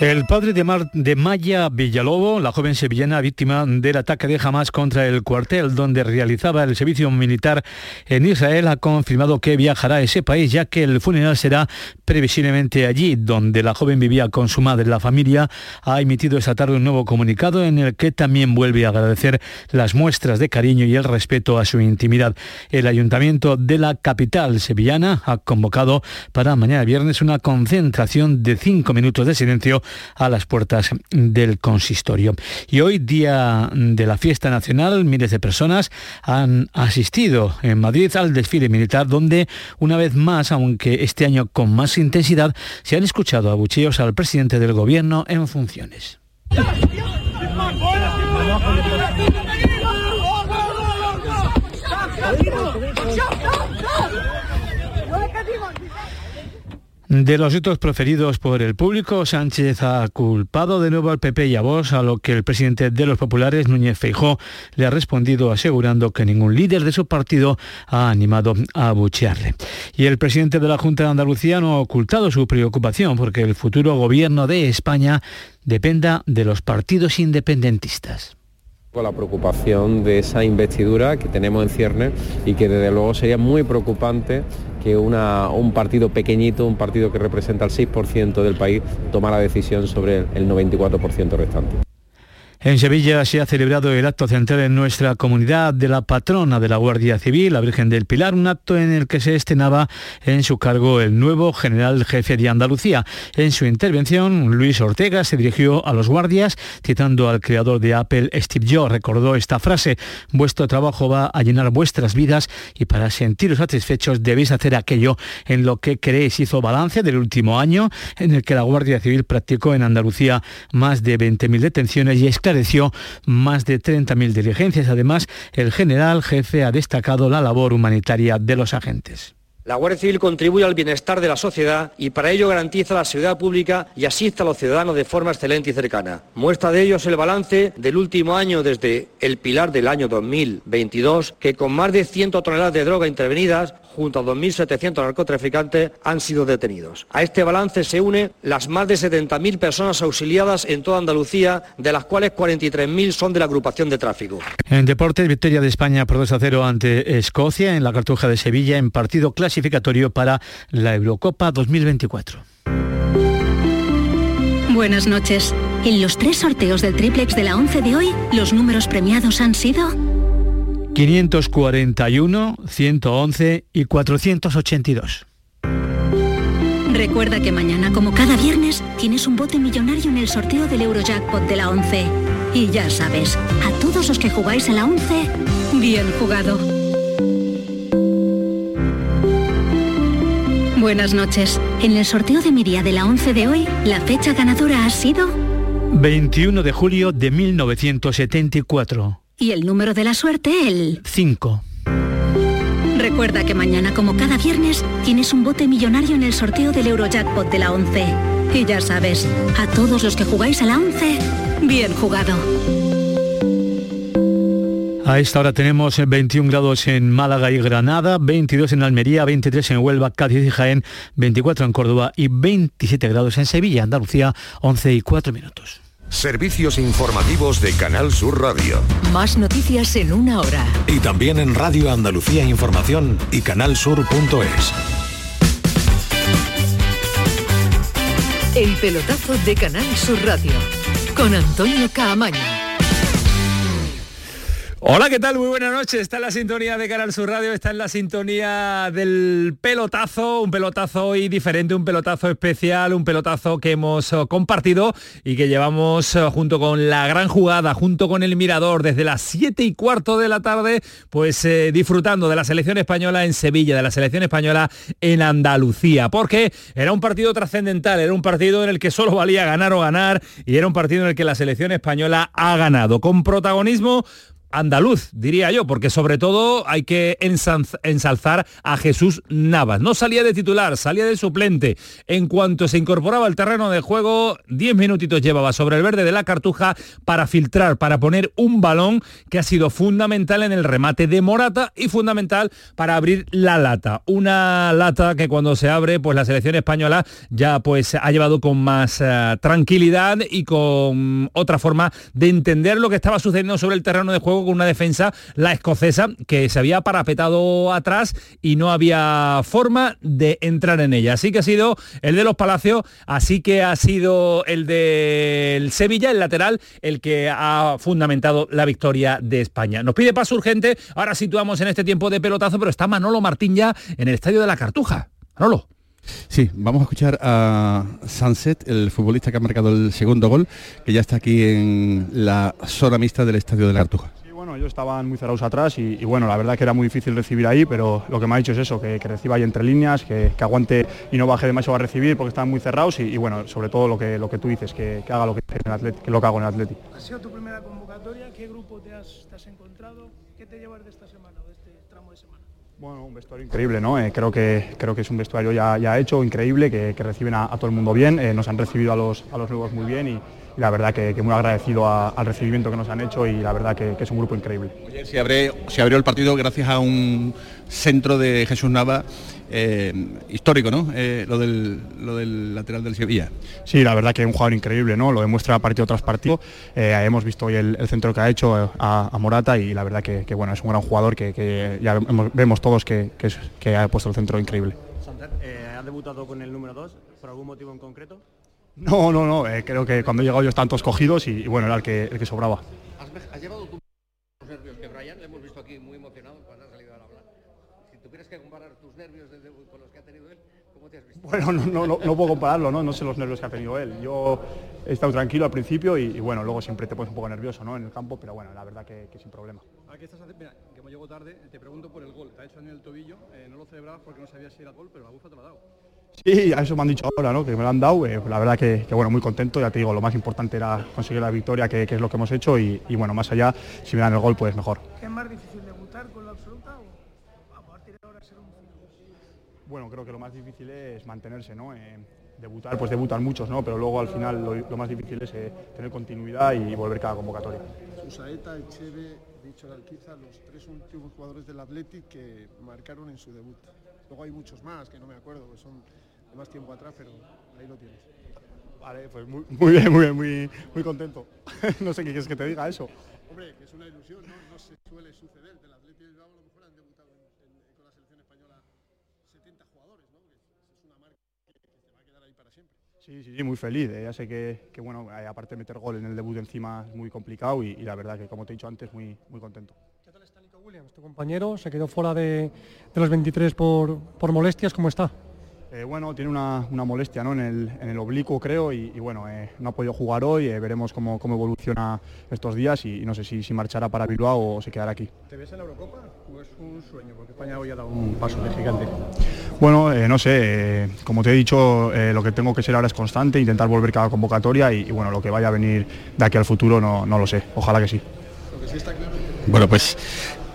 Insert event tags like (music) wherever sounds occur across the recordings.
El padre de, Maya Villalobo, la joven sevillana víctima del ataque de Hamas contra el cuartel donde realizaba el servicio militar en Israel, ha confirmado que viajará a ese país, ya que el funeral será previsiblemente allí, donde la joven vivía con su madre. La familia ha emitido esta tarde un nuevo comunicado en el que también vuelve a agradecer las muestras de cariño y el respeto a su intimidad. El ayuntamiento de la capital sevillana ha convocado para mañana viernes una concentración de cinco minutos de silencio a las puertas del consistorio. Y hoy, día de la fiesta nacional, miles de personas han asistido en Madrid al desfile militar, donde una vez más, aunque este año con más intensidad, se han escuchado abucheos al presidente del gobierno en funciones. De los ritos proferidos por el público, Sánchez ha culpado de nuevo al PP y a Vox, a lo que el presidente de los populares, Núñez Feijó, le ha respondido asegurando que ningún líder de su partido ha animado a abuchearle. Y el presidente de la Junta de Andalucía no ha ocultado su preocupación porque el futuro gobierno de España dependa de los partidos independentistas con la preocupación de esa investidura que tenemos en cierne y que desde luego sería muy preocupante que un partido pequeñito, un partido que representa el 6% del país, tomara decisión sobre el 94% restante. En Sevilla se ha celebrado el acto central en nuestra comunidad de la patrona de la Guardia Civil, la Virgen del Pilar, un acto en el que se estrenaba en su cargo el nuevo general jefe de Andalucía. En su intervención, Luis Ortega se dirigió a los guardias, citando al creador de Apple, Steve Jobs, recordó esta frase, vuestro trabajo va a llenar vuestras vidas y para sentiros satisfechos debéis hacer aquello en lo que creéis. Hizo balance del último año en el que la Guardia Civil practicó en Andalucía más de 20.000 detenciones y esclareció más de 30.000 diligencias. Además, el general jefe ha destacado la labor humanitaria de los agentes. La Guardia Civil contribuye al bienestar de la sociedad y para ello garantiza la seguridad pública y asiste a los ciudadanos de forma excelente y cercana. Muestra de ello es el balance del último año desde el pilar del año 2022, que con más de 100 toneladas de droga intervenidas, junto a 2.700 narcotraficantes, han sido detenidos. A este balance se une las más de 70.000 personas auxiliadas en toda Andalucía, de las cuales 43.000 son de la agrupación de tráfico. En deportes, victoria de España por 2 a 0 ante Escocia en la Cartuja de Sevilla en partido clasificatorio para la Eurocopa 2024. Buenas noches. En los tres sorteos del triplex de la 11 de hoy, los números premiados han sido 541, 111 y 482. Recuerda que mañana, como cada viernes, tienes un bote millonario en el sorteo del Eurojackpot de la 11. Y ya sabes, a todos los que jugáis a la 11, bien jugado. Buenas noches. En el sorteo de mi día de la 11 de hoy, la fecha ganadora ha sido 21 de julio de 1974. Y el número de la suerte el 5. Recuerda que mañana, como cada viernes, tienes un bote millonario en el sorteo del Eurojackpot de la 11. Y ya sabes, a todos los que jugáis a la 11, bien jugado. A esta hora tenemos 21 grados en Málaga y Granada, 22 en Almería, 23 en Huelva, Cádiz y Jaén, 24 en Córdoba y 27 grados en Sevilla, Andalucía, 11 y 4 minutos. Servicios informativos de Canal Sur Radio. Más noticias en una hora. Y también en Radio Andalucía Información y canalsur.es. El pelotazo de Canal Sur Radio con Antonio Caamaño. Hola, ¿qué tal? Muy buenas noches. Está en la sintonía de Canal Sur Radio, está en la sintonía del pelotazo, un pelotazo hoy diferente, un pelotazo especial, un pelotazo que hemos eh, compartido y que llevamos eh, junto con la gran jugada, junto con el mirador, desde las 7 y cuarto de la tarde, pues eh, disfrutando de la selección española en Sevilla, de la selección española en Andalucía, porque era un partido trascendental, era un partido en el que solo valía ganar o ganar y era un partido en el que la selección española ha ganado, con protagonismo andaluz, diría yo, porque sobre todo hay que ensalzar a Jesús Navas. No salía de titular, salía de suplente. En cuanto se incorporaba al terreno de juego, 10 minutitos llevaba sobre el verde de la cartuja para filtrar, para poner un balón que ha sido fundamental en el remate de Morata y fundamental para abrir la lata. Una lata que cuando se abre, pues la selección española ya pues ha llevado con más eh, tranquilidad y con otra forma de entender lo que estaba sucediendo sobre el terreno de juego con una defensa, la escocesa, que se había parapetado atrás y no había forma de entrar en ella. Así que ha sido el de los Palacios, así que ha sido el del Sevilla, el lateral, el que ha fundamentado la victoria de España. Nos pide paso urgente, ahora situamos en este tiempo de pelotazo, pero está Manolo Martín ya en el estadio de la Cartuja. Manolo. Sí, vamos a escuchar a Sunset, el futbolista que ha marcado el segundo gol, que ya está aquí en la zona mixta del estadio de la Cartuja. Bueno, ellos estaban muy cerrados atrás y, bueno, la verdad que era muy difícil recibir ahí, pero lo que me ha dicho es eso, que, reciba ahí entre líneas, que, aguante y no baje demasiado a recibir porque estaban muy cerrados y, bueno, sobre todo lo que, lo que tú dices, que, haga lo que, en que lo que hago en el Atlético. ¿Ha sido tu primera convocatoria? ¿Qué grupo te has, te has encontrado? ¿Qué te llevas de esta semana, de este tramo de semana? Bueno, un vestuario increíble, ¿no? Eh, creo, que, creo que es un vestuario ya, ya hecho, increíble, que, reciben a, todo el mundo bien, eh, nos han recibido a los, a los nuevos muy bien y, la verdad que, muy agradecido al recibimiento que nos han hecho y la verdad que, es un grupo increíble. se, abrió, el partido gracias a un centro de Jesús Nava eh, histórico, ¿no? lo, del, lo, del, lateral del Sevilla. Sí, la verdad que es un jugador increíble, ¿no? Lo demuestra partido tras partido. hemos visto hoy el, centro que ha hecho a, Morata y la verdad que, bueno, es un gran jugador que, ya vemos todos que, que, ha puesto el centro increíble. ¿Ha debutado con el número 2 por algún motivo en concreto? No, no, no. Eh, creo que cuando he llegado yo estaban todos cogidos y, bueno, era el que, el que sobraba. ¿Has, llevado tú los nervios que Brian? Le hemos visto aquí muy emocionado cuando ha salido a hablar. Si tuvieras que comparar tus nervios con los que ha tenido él, ¿cómo te has visto? Bueno, no, no, no, puedo compararlo, ¿no? No sé los nervios que ha tenido él. Yo he estado tranquilo al principio y, bueno, luego siempre te pones un poco nervioso, ¿no? En el campo, pero bueno, la verdad que, sin problema. Aquí estás, mira, que me llego tarde, te pregunto por el gol. Te ha hecho en el tobillo, eh, no lo celebrabas porque no sabías si era gol, pero la bufa te lo ha dado. Sí, a eso me han dicho ahora, ¿no? que me lo han dado. Eh, la verdad que, bueno, muy contento. Ya te digo, lo más importante era conseguir la victoria, que, es lo que hemos hecho. Y, bueno, más allá, si me dan el gol, pues mejor. ¿Qué es más difícil, debutar con la absoluta o a partir de ahora ser un Bueno, creo que lo más difícil es mantenerse, ¿no? Eh, debutar, pues debutan muchos, ¿no? Pero luego al final lo, más difícil es eh, tener continuidad y volver cada convocatoria. Susaeta, Echeve, Dicho Alquiza, los tres últimos jugadores del Athletic que marcaron en su debut. Luego hay muchos más que no me acuerdo, que son de más tiempo atrás, pero ahí lo tienes. Vale, pues muy, (laughs) muy bien, muy bien, muy, muy contento. (laughs) no sé qué quieres que te diga eso. Hombre, que es una ilusión, ¿no? No se suele suceder. Del Atlético de Bilbao a lo mejor han debutado con la selección española 70 jugadores, ¿no? es una marca que, se va a quedar ahí para siempre. Sí, sí, sí, muy feliz. Eh. Ya sé que, que, bueno, eh, aparte de meter gol en el debut encima es muy complicado y, y, la verdad que, como te he dicho antes, muy, muy contento. ¿Qué tal está Nico Williams, tu compañero? Se quedó fuera de, de los 23 por, por molestias. ¿Cómo está? Eh, bueno, tiene una, molestia ¿no? en, el, en, el, oblicuo, creo, y, bueno, eh, no ha podido jugar hoy, eh, veremos cómo, cómo, evoluciona estos días y, no sé si, si, marchará para Bilbao o se quedará aquí. ¿Te ves en la Eurocopa o es un sueño? Porque España hoy ha dado un paso de gigante. Bueno, no sé, como te he dicho, lo que tengo que ser ahora es constante, intentar volver cada convocatoria y, bueno, lo que vaya a venir de aquí al futuro no, no lo sé, ojalá que sí. Bueno, pues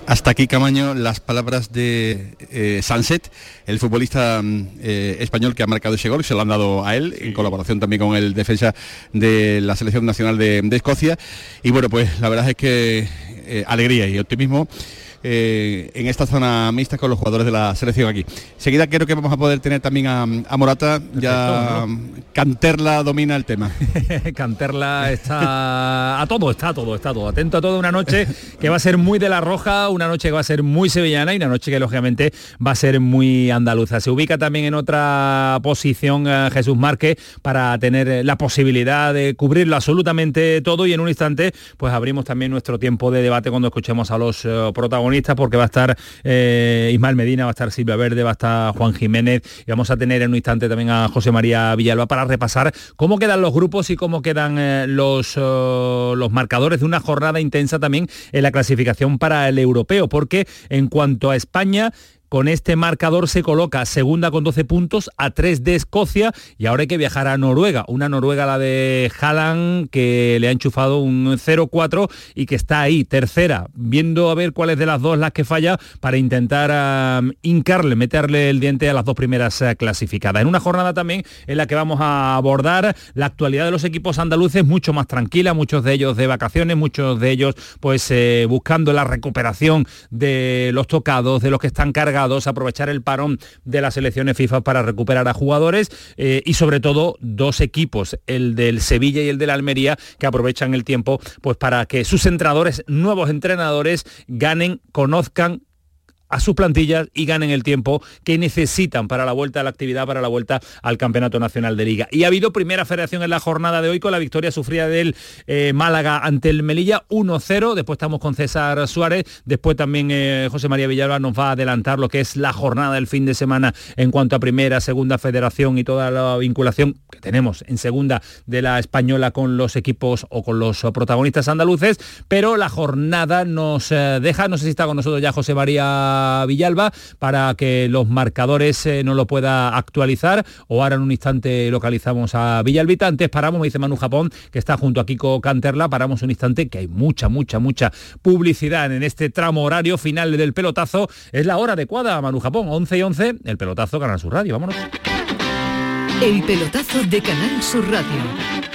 hasta aquí, Camaño, las palabras de eh, Sunset, el futbolista mm, eh, español que ha marcado ese gol, se lo han dado a él, en colaboración también con el defensa de la Selección Nacional de, Escocia. Y bueno, pues la verdad es que eh, alegría y optimismo eh, en esta zona mixta con los jugadores de la selección aquí. Seguida creo que vamos a poder tener también a, Morata, ya Canterla domina el tema. (laughs) Canterla está a todo, está a todo, está todo. Atento a toda una noche que va a ser muy de la roja, una noche que va a ser muy sevillana y una noche que lógicamente va a ser muy andaluza. Se ubica también en otra posición eh, Jesús Márquez para tener la posibilidad de cubrirlo absolutamente todo y en un instante pues abrimos también nuestro tiempo de debate cuando escuchemos a los eh, protagonistas porque va a estar eh, Ismael Medina, va a estar Silvia Verde, va a estar Juan Jiménez y vamos a tener en un instante también a José María Villalba para repasar cómo quedan los grupos y cómo quedan eh, los, eh, los marcadores de una jornada intensa también en la clasificación para el europeo, porque en cuanto a España, con este marcador se coloca segunda con 12 puntos a 3 de Escocia y ahora hay que viajar a Noruega. Una Noruega la de Haaland que le ha enchufado un 0-4 y que está ahí, tercera, viendo a ver cuál es de las dos las que falla para intentar hincarle, meterle el diente a las dos primeras eh, clasificadas. En una jornada también en la que vamos a abordar la actualidad de los equipos andaluces mucho más tranquila, muchos de ellos de vacaciones, muchos de ellos pues eh, buscando la recuperación de los tocados, de los que están cargados, aprovechar el parón de las elecciones FIFA para recuperar a jugadores eh, y sobre todo dos equipos, el del Sevilla y el de la Almería, que aprovechan el tiempo pues para que sus entrenadores, nuevos entrenadores, ganen, conozcan a sus plantillas y ganen el tiempo que necesitan para la vuelta a la actividad, para la vuelta al Campeonato Nacional de Liga. Y ha habido primera federación en la jornada de hoy con la victoria sufrida del eh, Málaga ante el Melilla 1-0. Después estamos con César Suárez. Después también eh, José María Villalba nos va a adelantar lo que es la jornada del fin de semana en cuanto a primera, segunda federación y toda la vinculación que tenemos en segunda de la española con los equipos o con los protagonistas andaluces. Pero la jornada nos eh, deja, no sé si está con nosotros ya José María Villalba para que los marcadores eh, no lo pueda actualizar o ahora en un instante localizamos a Villalbita. Antes paramos, me dice Manu Japón, que está junto a Kiko Canterla, paramos un instante que hay mucha, mucha, mucha publicidad en este tramo horario final del pelotazo. Es la hora adecuada, Manu Japón, 11 y 11, el pelotazo Canal Sur Radio, vámonos. El pelotazo de Canal Sur Radio.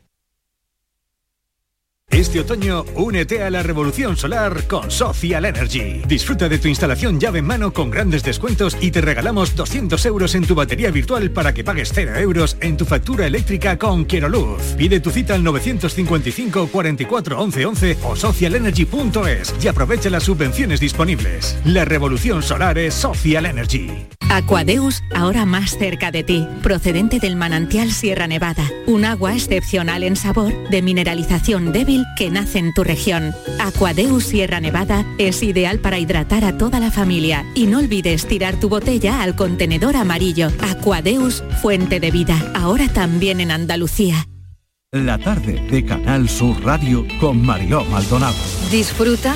Este otoño, únete a la revolución solar con Social Energy. Disfruta de tu instalación llave en mano con grandes descuentos y te regalamos 200 euros en tu batería virtual para que pagues 0 euros en tu factura eléctrica con Quiero Luz. Pide tu cita al 955 44 11 11 o socialenergy.es y aprovecha las subvenciones disponibles. La revolución solar es Social Energy. Aquadeus, ahora más cerca de ti, procedente del manantial Sierra Nevada, un agua excepcional en sabor, de mineralización débil que nace en tu región. Aquadeus Sierra Nevada es ideal para hidratar a toda la familia y no olvides tirar tu botella al contenedor amarillo. Aquadeus, fuente de vida, ahora también en Andalucía. La tarde de Canal Sur Radio con Mariló Maldonado. Disfruta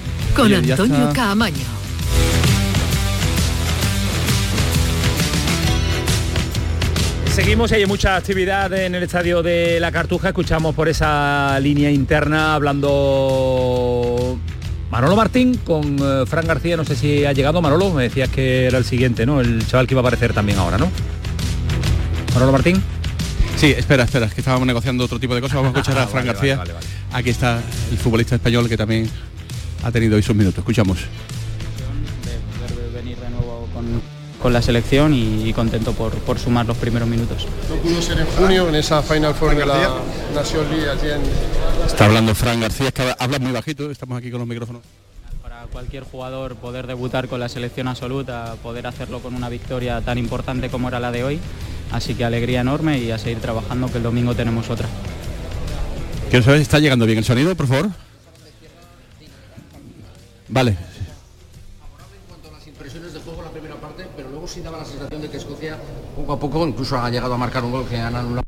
con Antonio está. Caamaño. Seguimos y hay mucha actividad en el estadio de La Cartuja. Escuchamos por esa línea interna hablando Manolo Martín con eh, Fran García. No sé si ha llegado Manolo. Me decías que era el siguiente, ¿no? El chaval que iba a aparecer también ahora, ¿no? Manolo Martín. Sí, espera, espera, es que estábamos negociando otro tipo de cosas. Vamos a (laughs) escuchar a Fran Vale, vale, García. vale, vale. Aquí está el futbolista español que también ha tenido hoy sus minutos. Escuchamos. poder venir de nuevo con, con la selección y, y contento por, por sumar los primeros minutos. No pudo ser en junio en esa Final Four de la Nation League allí en... Está hablando Fran García, es que habla muy bajito, estamos aquí con los micrófonos. Para cualquier jugador poder debutar con la selección absoluta, poder hacerlo con una victoria tan importante como era la de hoy, así que alegría enorme y a seguir trabajando que el domingo tenemos otra. Quiero saber si está llegando bien el sonido, por favor. Vale. las impresiones de juego en la primera parte, pero luego sí daba la sensación de que Escocia poco a poco incluso ha llegado a marcar un gol que han anulado.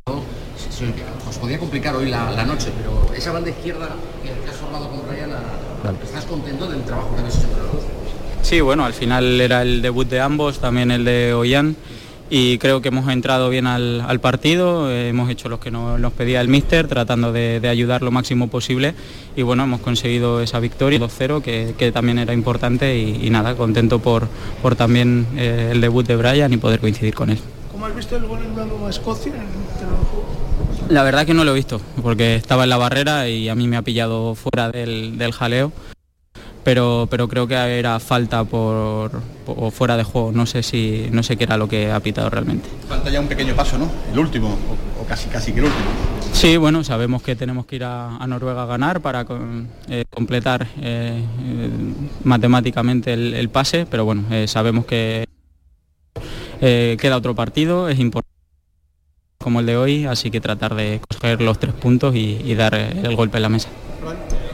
Sí, sí, os podía complicar hoy la, la noche, pero esa banda izquierda que, que has formado con Ryan, a- ¿estás contento del trabajo que habéis hecho entre los dos? Sí, bueno, al final era el debut de ambos, también el de Ollán y creo que hemos entrado bien al, al partido, eh, hemos hecho lo que nos, nos pedía el míster, tratando de, de ayudar lo máximo posible y bueno, hemos conseguido esa victoria 2-0 que, que también era importante y, y nada, contento por, por también eh, el debut de Brian y poder coincidir con él. ¿Cómo has visto el gol en una nueva Escocia? La verdad que no lo he visto, porque estaba en la barrera y a mí me ha pillado fuera del, del jaleo. Pero, pero creo que era falta por, por fuera de juego. No sé si no sé qué era lo que ha pitado realmente. Falta ya un pequeño paso, ¿no? El último, o, o casi casi que el último. Sí, bueno, sabemos que tenemos que ir a, a Noruega a ganar para con- eh, completar eh, eh, matemáticamente el, el pase, pero bueno, sabemos que queda otro partido, es importante como el de hoy, así que tratar de coger los tres puntos y, y dar el golpe en la mesa.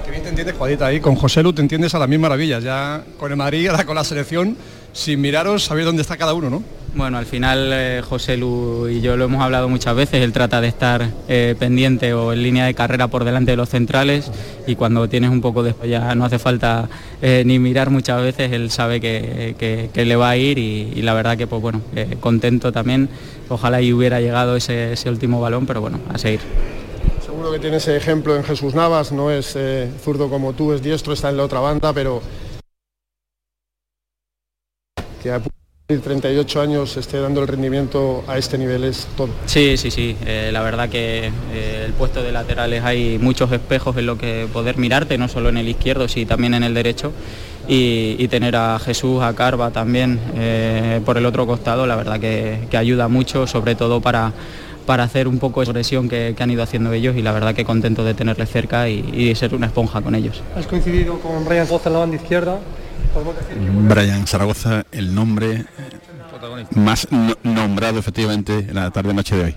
Bien te entiendes, Juanita, ahí con José Lu te entiendes a las mil maravillas, ya con el Madrid, ahora con la selección, sin miraros, sabéis dónde está cada uno, ¿no? Bueno, al final eh, José Lu y yo lo hemos hablado muchas veces, él trata de estar eh, pendiente o en línea de carrera por delante de los centrales. Y cuando tienes un poco de ya no hace falta eh, ni mirar muchas veces, él sabe que, que- le va a ir y, la verdad que pues bueno, contento también, ojalá y hubiera llegado ese, ese último balón, pero bueno, a seguir. Seguro que tienes ejemplo en Jesús Navas, no es eh, zurdo como tú, es diestro, está en la otra banda, pero que a 38 años esté dando el rendimiento a este nivel es todo. Sí, sí, sí. eh, la verdad que eh, el puesto de laterales hay muchos espejos en lo que poder mirarte, no solo en el izquierdo, sino también en el derecho. Y, tener a Jesús, a Carva también por el otro costado, la verdad que ayuda mucho, sobre todo para, para hacer un poco esa presión que, que han ido haciendo ellos y la verdad que contento de tenerles cerca y, y ser una esponja con ellos. Has coincidido con Brian Zaragoza en la banda izquierda. Podemos decir que Brian Zaragoza, el nombre más no- nombrado efectivamente en la tarde-noche de hoy.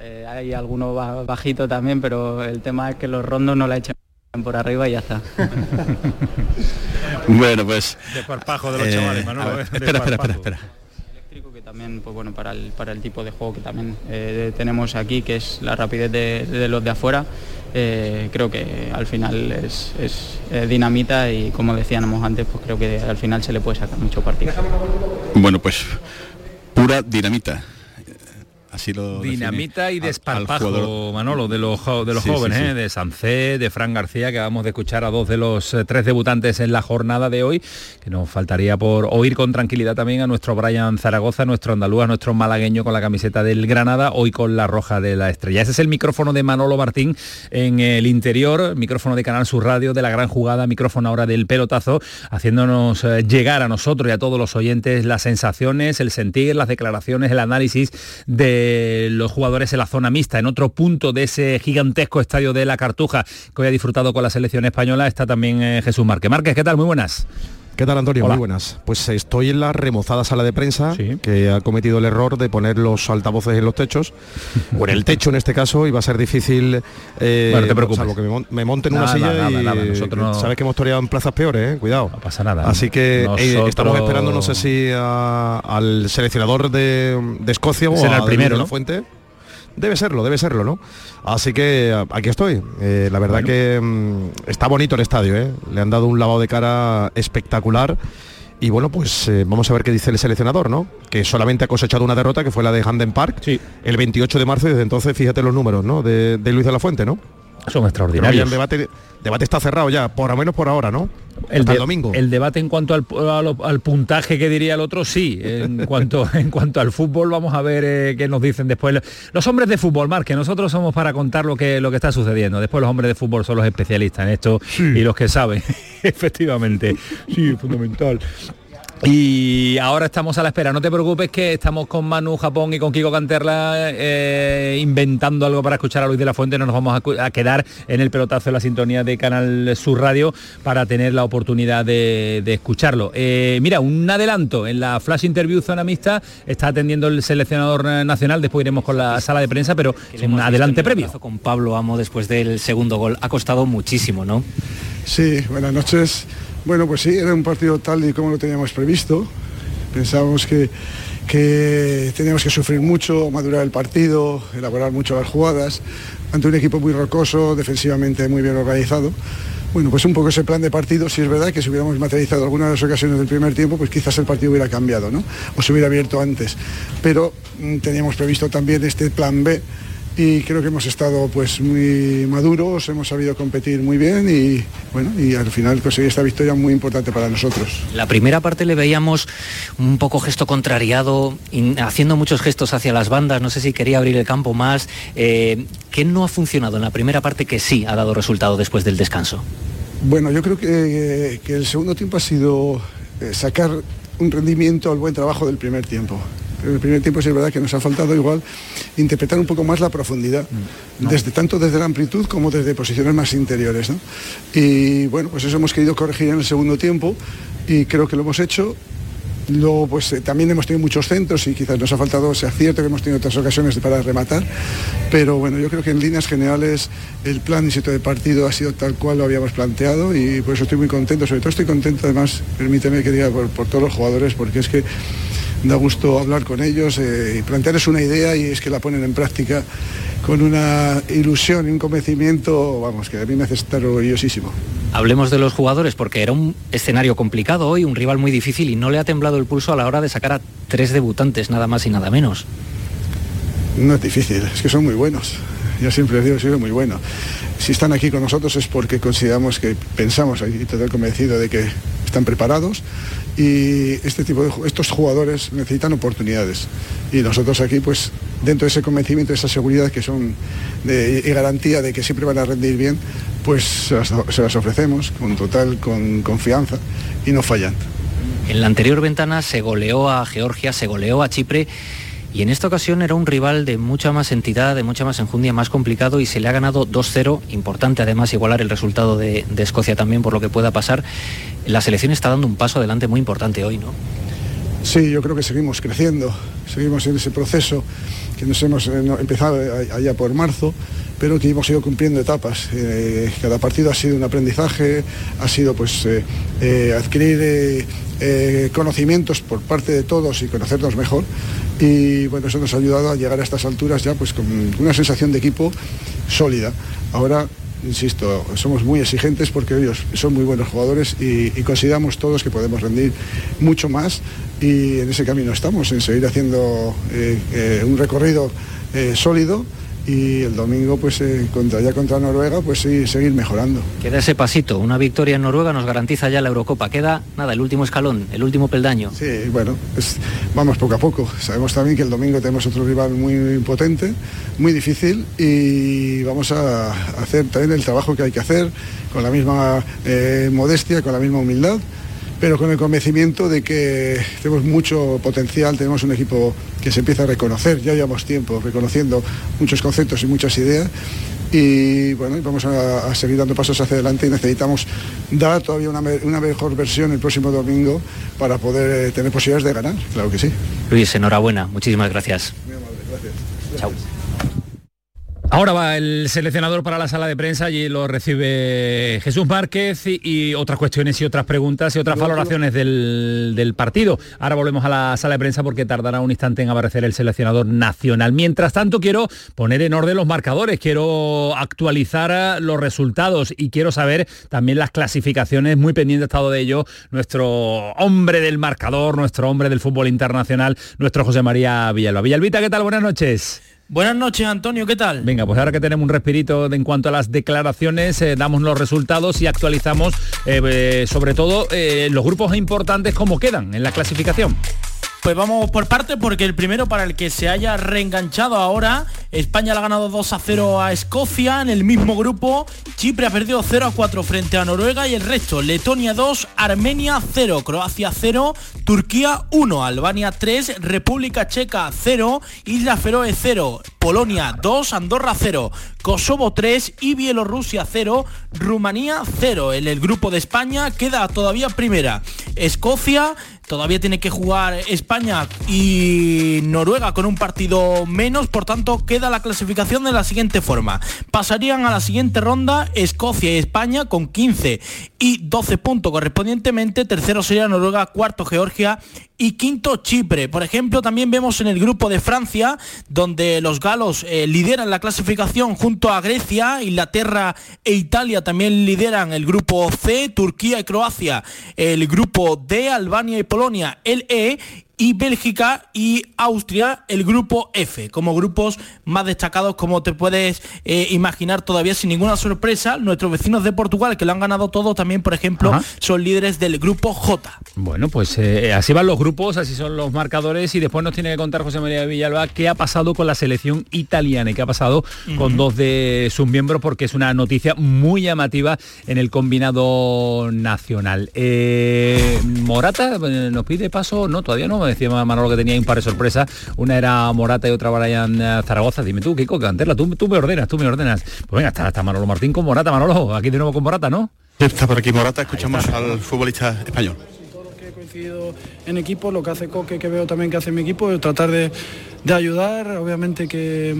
Eh, hay alguno ba- bajito también, pero el tema es que los rondos no la echan por arriba y ya está. (laughs) Bueno, pues... Desparpajo de los eh, chavales, Manolo, a ver, eh, espera, espera, espera, que también pues bueno para el, para el tipo de juego que también eh, tenemos aquí que es la rapidez de, los de afuera eh, creo que al final es, es, eh, dinamita y como decíamos antes pues creo que al final se le puede sacar mucho partido Bueno, pues pura dinamita. Así lo Dinamita y desparpajo. Manolo, de los, de los Sí, sí, jóvenes, sí. ¿eh? de Sancé, de Fran García, que acabamos de escuchar a dos de los eh, tres debutantes en la jornada de hoy, que nos faltaría por oír con tranquilidad también a nuestro Brian Zaragoza, nuestro andaluz, nuestro malagueño con la camiseta del Granada, hoy con la roja de la estrella. Ese es el micrófono de Manolo Martín en el interior, micrófono de Canal Sur Radio, de la gran jugada, micrófono ahora del pelotazo, haciéndonos eh, llegar a nosotros y a todos los oyentes las sensaciones, el sentir, las declaraciones, el análisis de los jugadores en la zona mixta. En otro punto de ese gigantesco estadio de la Cartuja que hoy ha disfrutado con la selección española está también eh, Jesús Márquez. Márquez, ¿qué tal? Muy buenas. ¿Qué tal Antonio? Hola. Muy buenas. Pues estoy en la remozada sala de prensa que ha cometido el error de poner los altavoces en los techos, o en el (laughs) techo en este caso, y va a ser difícil, eh, Bueno, no te preocupes. que me, me monte en una silla nada, y nada, nosotros no- sabes que hemos toreado en plazas peores, eh? cuidado. No pasa nada. Así que eh, estamos esperando, no sé si a- al seleccionador de, de Escocia o Será a el primero, ¿no? Fuente. Debe serlo, debe serlo, ¿no? Así que a- aquí estoy. Eh, la verdad que mm, está bonito el estadio, ¿eh? Le han dado un lavado de cara espectacular. Y bueno, pues eh, vamos a ver qué dice el seleccionador, ¿no? Que solamente ha cosechado una derrota, que fue la de Handen Park, el 28 de marzo, y desde entonces fíjate los números, ¿no? De, de Luis de la Fuente, ¿no? Son extraordinarios. El debate, debate está cerrado ya, por lo menos por ahora, ¿no? El, Hasta de- el domingo. el debate en cuanto al, al- al puntaje que diría el otro, sí. En (laughs) cuanto, en cuanto al fútbol, vamos a ver eh, qué nos dicen después. Los hombres de fútbol, Mar, que nosotros somos para contar lo que, lo que está sucediendo. Después los hombres de fútbol son los especialistas en esto y los que saben, (laughs) efectivamente. Sí, fundamental. Y ahora estamos a la espera. No te preocupes que estamos con Manu Japón y con Kiko Canterla eh, inventando algo para escuchar a Luis de la Fuente. No nos vamos a, quedar en el pelotazo de la sintonía de Canal Sur Radio para tener la oportunidad de, de escucharlo. Eh, mira, un adelanto en la flash interview zona mixta está atendiendo el seleccionador nacional. Después iremos con la sala de prensa, pero un adelante previo. Con Pablo Amo después del segundo gol. Ha costado muchísimo, ¿no? Sí, buenas noches. Bueno, pues sí, era un partido tal y como lo teníamos previsto. Pensábamos que, que teníamos que sufrir mucho, madurar el partido, elaborar mucho las jugadas, ante un equipo muy rocoso, defensivamente muy bien organizado. Bueno, pues un poco ese plan de partido, si es verdad que si hubiéramos materializado algunas de las ocasiones del primer tiempo, pues quizás el partido hubiera cambiado, ¿no? O se hubiera abierto antes. Pero mm, teníamos previsto también este plan B, y creo que hemos estado pues muy maduros, hemos sabido competir muy bien y bueno, y al final conseguir esta victoria muy importante para nosotros. La primera parte le veíamos un poco gesto contrariado, haciendo muchos gestos hacia las bandas, no sé si quería abrir el campo más. Eh, ¿Qué no ha funcionado en la primera parte que sí ha dado resultado después del descanso? Bueno, yo creo que, que el segundo tiempo ha sido eh, sacar un rendimiento al buen trabajo del primer tiempo. En el primer tiempo sí es verdad que nos ha faltado igual interpretar un poco más la profundidad, mm, desde tanto desde la amplitud como desde posiciones más interiores. Y bueno, pues eso hemos querido corregir en el segundo tiempo y creo que lo hemos hecho Luego, pues eh, también hemos tenido muchos centros y quizás nos ha faltado ese acierto que hemos tenido otras ocasiones para rematar. Pero bueno, yo creo que en líneas generales el plan y de partido ha sido tal cual lo habíamos planteado y por eso estoy muy contento. Sobre todo estoy contento, además, permíteme que diga por, por todos los jugadores, porque es que da gusto hablar con ellos eh, y plantearles una idea y es que la ponen en práctica con una ilusión y un convencimiento, vamos, que a mí me hace estar orgullosísimo. Hablemos de los jugadores porque era un escenario complicado hoy, un rival muy difícil y no le ha temblado el pulso a la hora de sacar a tres debutantes, nada más y nada menos. No es difícil, es que son muy buenos. Yo siempre les digo, soy muy bueno. Si están aquí con nosotros es porque consideramos que pensamos y estoy convencido de que están preparados y este tipo de estos jugadores necesitan oportunidades. Y nosotros aquí pues dentro de ese convencimiento de esa seguridad que son de, y garantía de que siempre van a rendir bien pues se las, ofrecemos con total con confianza y no fallan. En la anterior ventana se goleó a Georgia se goleó a Chipre y en esta ocasión era un rival de mucha más entidad, de mucha más enjundia, más complicado y se le ha ganado 2-0, importante además igualar el resultado de, Escocia también por lo que pueda pasar. La selección está dando un paso adelante muy importante hoy, ¿no? Sí, yo creo que seguimos creciendo, seguimos en ese proceso que nos hemos eh, empezado allá por marzo, pero que hemos ido cumpliendo etapas. Eh, cada partido ha sido un aprendizaje, ha sido pues eh, adquirir conocimientos por parte de todos y conocernos mejor y bueno, eso nos ha ayudado a llegar a estas alturas ya pues con una sensación de equipo sólida. Ahora, insisto, somos muy exigentes porque ellos son muy buenos jugadores y, consideramos todos que podemos rendir mucho más y en ese camino estamos, en seguir haciendo eh, eh, un recorrido eh, sólido y el domingo pues contra ya contra Noruega pues sí seguir mejorando. Queda ese pasito, una victoria en Noruega nos garantiza ya la Eurocopa, queda nada, el último escalón, el último peldaño. Sí, bueno, vamos poco a poco. Sabemos también que el domingo tenemos otro rival muy potente, muy difícil y vamos a hacer también el trabajo que hay que hacer con la misma modestia, con la misma humildad pero con el convencimiento de que tenemos mucho potencial, tenemos un equipo que se empieza a reconocer, ya llevamos tiempo reconociendo muchos conceptos y muchas ideas y bueno, vamos a, seguir dando pasos hacia adelante y necesitamos dar todavía una, mejor versión el próximo domingo para poder eh, tener posibilidades de ganar, claro que sí. Luis, enhorabuena, muchísimas gracias. Muy amable, gracias. Chao. Ahora va el seleccionador para la sala de prensa y lo recibe Jesús Márquez y, otras cuestiones y otras preguntas y otras valoraciones del, partido. Ahora volvemos a la sala de prensa porque tardará un instante en aparecer el seleccionador nacional. Mientras tanto quiero poner en orden los marcadores, quiero actualizar los resultados y quiero saber también las clasificaciones, muy pendiente estado de ello, nuestro hombre del marcador, nuestro hombre del fútbol internacional, nuestro José María Villalba. Villalbita, ¿qué tal? Buenas noches. Buenas noches, Antonio, ¿qué tal? Venga, pues ahora que tenemos un respirito en cuanto a las declaraciones, eh, damos los resultados y actualizamos eh, eh, sobre todo los grupos importantes cómo quedan en la clasificación. Pues vamos por parte porque el primero para el que se haya reenganchado ahora, España le ha ganado 2 a 0 a Escocia en el mismo grupo, Chipre ha perdido 0 a 4 frente a Noruega y el resto, Letonia 2, Armenia 0, Croacia 0, Turquía 1, Albania 3, República Checa 0, Isla Feroe 0, Polonia 2, Andorra 0, Kosovo 3 y Bielorrusia 0, Rumanía 0. En el grupo de España queda todavía primera. Escocia Todavía tiene que jugar España y Noruega con un partido menos, por tanto queda la clasificación de la siguiente forma. Pasarían a la siguiente ronda Escocia y España con 15 y 12 puntos correspondientemente. Tercero sería Noruega, cuarto Georgia y quinto Chipre. Por ejemplo, también vemos en el grupo de Francia, donde los galos eh, lideran la clasificación junto a Grecia, Inglaterra e Italia también lideran el grupo C, Turquía y Croacia, el grupo D, Albania y Polonia, el E, y Bélgica y Austria el grupo F, como grupos más destacados como te puedes eh, imaginar todavía sin ninguna sorpresa. Nuestros vecinos de Portugal, que lo han ganado todo, también, por ejemplo, son líderes del grupo J. Bueno, pues eh, así van los grupos, así son los marcadores y después nos tiene que contar José María Villalba qué ha pasado con la selección italiana y qué ha pasado con dos de sus miembros porque es una noticia muy llamativa en el combinado nacional. Eh, Morata nos pide paso, no, todavía no, decía Manolo que tenía un par de sorpresas, una era Morata y otra Brian Zaragoza, dime tú, Kiko, Canterla, tú, tú me ordenas, tú me ordenas. Pues venga, está, está Manolo Martín con Morata, Manolo, aquí de nuevo con Morata, ¿no? Está por aquí Morata, escuchamos al futbolista español. En equipo, lo que hace Coque, que veo también que hace mi equipo, es tratar de, ayudar, obviamente que,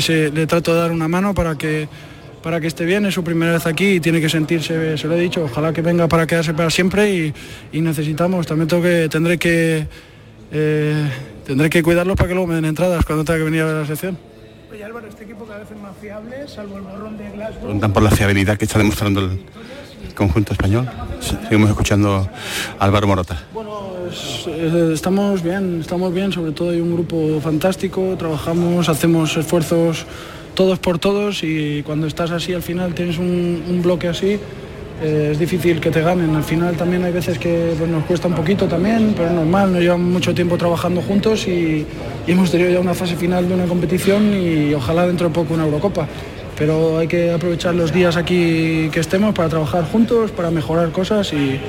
se, le trato de dar una mano para que, para que esté bien, es su primera vez aquí y tiene que sentirse, se lo he dicho, ojalá que venga para quedarse para siempre y, necesitamos, también tengo que, tendré que eh, tendré que cuidarlos para que luego me den entradas cuando tenga que venir a ver la sección. Oye Álvaro, este equipo cada vez es más fiable, salvo el borrón de Glasgow. Preguntan por la fiabilidad que está demostrando el conjunto español. Seguimos escuchando a Álvaro Morata. Bueno, estamos bien, estamos bien, sobre todo hay un grupo fantástico, trabajamos, hacemos esfuerzos todos por todos y cuando estás así al final tienes un, bloque así, es difícil que te ganen. Al final también hay veces que pues, nos cuesta un poquito también, pero normal, nos llevamos mucho tiempo trabajando juntos y, y hemos tenido ya una fase final de una competición y ojalá dentro de poco una Eurocopa pero hay que aprovechar los días aquí que estemos para trabajar juntos, para mejorar cosas y,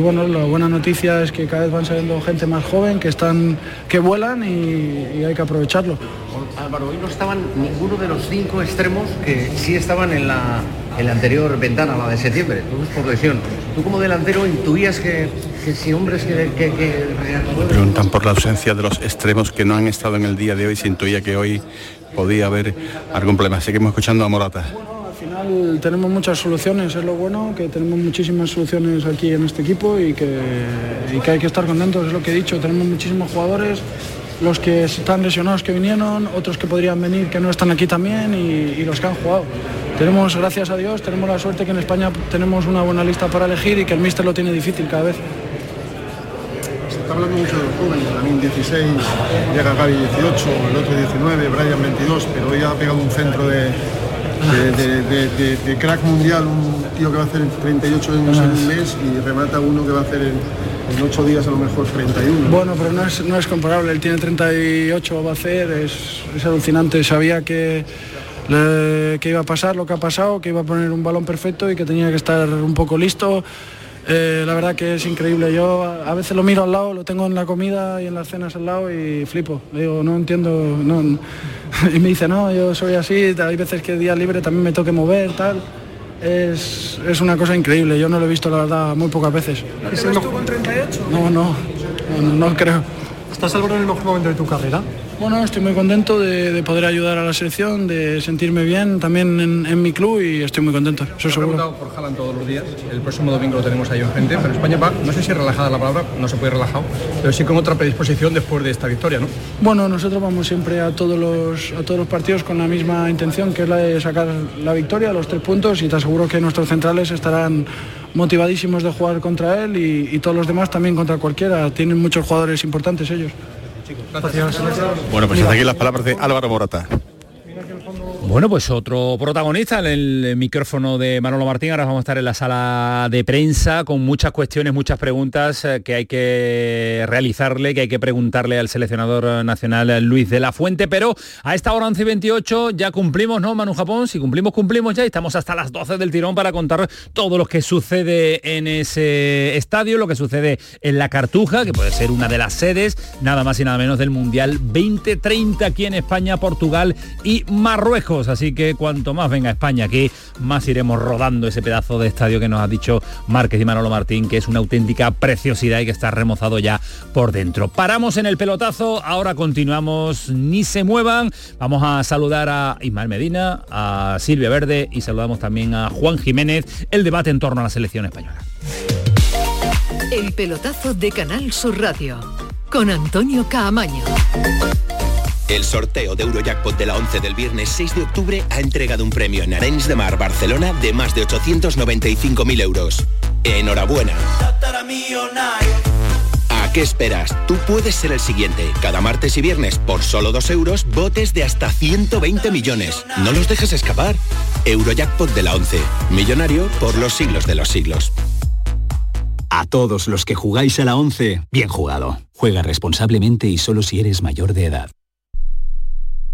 bueno, la buena noticia es que cada vez van saliendo gente más joven, que están, que vuelan y, hay que aprovecharlo. Álvaro, hoy no estaban ninguno de los cinco extremos que sí estaban en la, anterior ventana, la de septiembre, todos por lesión. Tú como delantero intuías que, si hombres que, que, Preguntan por la ausencia de los extremos que no han estado en el día de hoy, se intuía que hoy podía haber algún problema. Seguimos escuchando a Morata. Bueno, al final tenemos muchas soluciones, es lo bueno, que tenemos muchísimas soluciones aquí en este equipo y que, que hay que estar contentos, es lo que he dicho, tenemos muchísimos jugadores, los que están lesionados que vinieron, otros que podrían venir que no están aquí también y, y los que han jugado. Tenemos, gracias a Dios, tenemos la suerte que en España tenemos una buena lista para elegir y que el míster lo tiene difícil cada vez hablando mucho de los jóvenes, Lamin 16, llega Gaby 18, el otro 19, Brian 22, pero hoy ha pegado un centro de, de, crack mundial, un tío que va a hacer 38 años en un mes y remata uno que va a hacer en, 8 días a lo mejor 31. Bueno, pero no es, no es comparable, él tiene 38, va a hacer, es, es alucinante, sabía que, que iba a pasar lo que ha pasado, que iba a poner un balón perfecto y que tenía que estar un poco listo. Eh, la verdad que es increíble. Yo a veces lo miro al lado, lo tengo en la comida y en las cenas al lado y flipo. digo, no entiendo. (laughs) Y me dice, no, yo soy así, hay veces que día libre también me toque mover, tal. Es, una cosa increíble, yo no lo he visto la verdad muy pocas veces. ¿No con 38? No, no, no, no creo. ¿Estás al en el mejor momento de tu carrera? Bueno, estoy muy contento de, poder ayudar a la selección, de sentirme bien también en, mi club y estoy muy contento. Eso he preguntado por Haaland todos los días. El próximo domingo lo tenemos ahí enfrente, pero España va, no sé si relajada la palabra, no se puede relajado, pero sí con otra predisposición después de esta victoria, ¿no? Bueno, nosotros vamos siempre a todos los, a todos los partidos con la misma intención, que es la de sacar la victoria, los tres puntos, y te aseguro que nuestros centrales estarán motivadísimos de jugar contra él y todos los demás también contra cualquiera. Tienen muchos jugadores importantes ellos. Bueno, pues hasta aquí las palabras de Álvaro Morata. Bueno, pues otro protagonista en el micrófono de Manolo Martín. Ahora vamos a estar en la sala de prensa con muchas cuestiones, muchas preguntas eh, que hay que realizarle, que hay que preguntarle al seleccionador nacional Luis de la Fuente. Pero a esta hora 11 y 28 ya cumplimos, ¿no, Manu Japón? Si cumplimos, cumplimos ya estamos hasta las 12 del tirón para contar todo lo que sucede en ese estadio, lo que sucede en la Cartuja, que puede ser una de las sedes, nada más y nada menos del Mundial 2030 aquí en España, Portugal y Marruecos. Así que cuanto más venga España aquí, más iremos rodando ese pedazo de estadio que nos ha dicho Márquez y Manolo Martín, que es una auténtica preciosidad y que está remozado ya por dentro. Paramos en el pelotazo, ahora continuamos, ni se muevan. Vamos a saludar a Ismael Medina, a Silvia Verde y saludamos también a Juan Jiménez, el debate en torno a la selección española. El pelotazo de Canal Sur Radio con Antonio Caamaño. El sorteo de Eurojackpot de la 11 del viernes 6 de octubre ha entregado un premio en Arenys de Mar, Barcelona, de más de 895.000 euros. Enhorabuena ¿A qué esperas? Tú puedes ser el siguiente. Cada martes y viernes, por solo 2 euros, botes de hasta 120 millones. No los dejes escapar. Eurojackpot de la 11. Millonario por los siglos de los siglos. A todos los que jugáis a la 11, bien jugado. Juega responsablemente y solo si eres mayor de edad.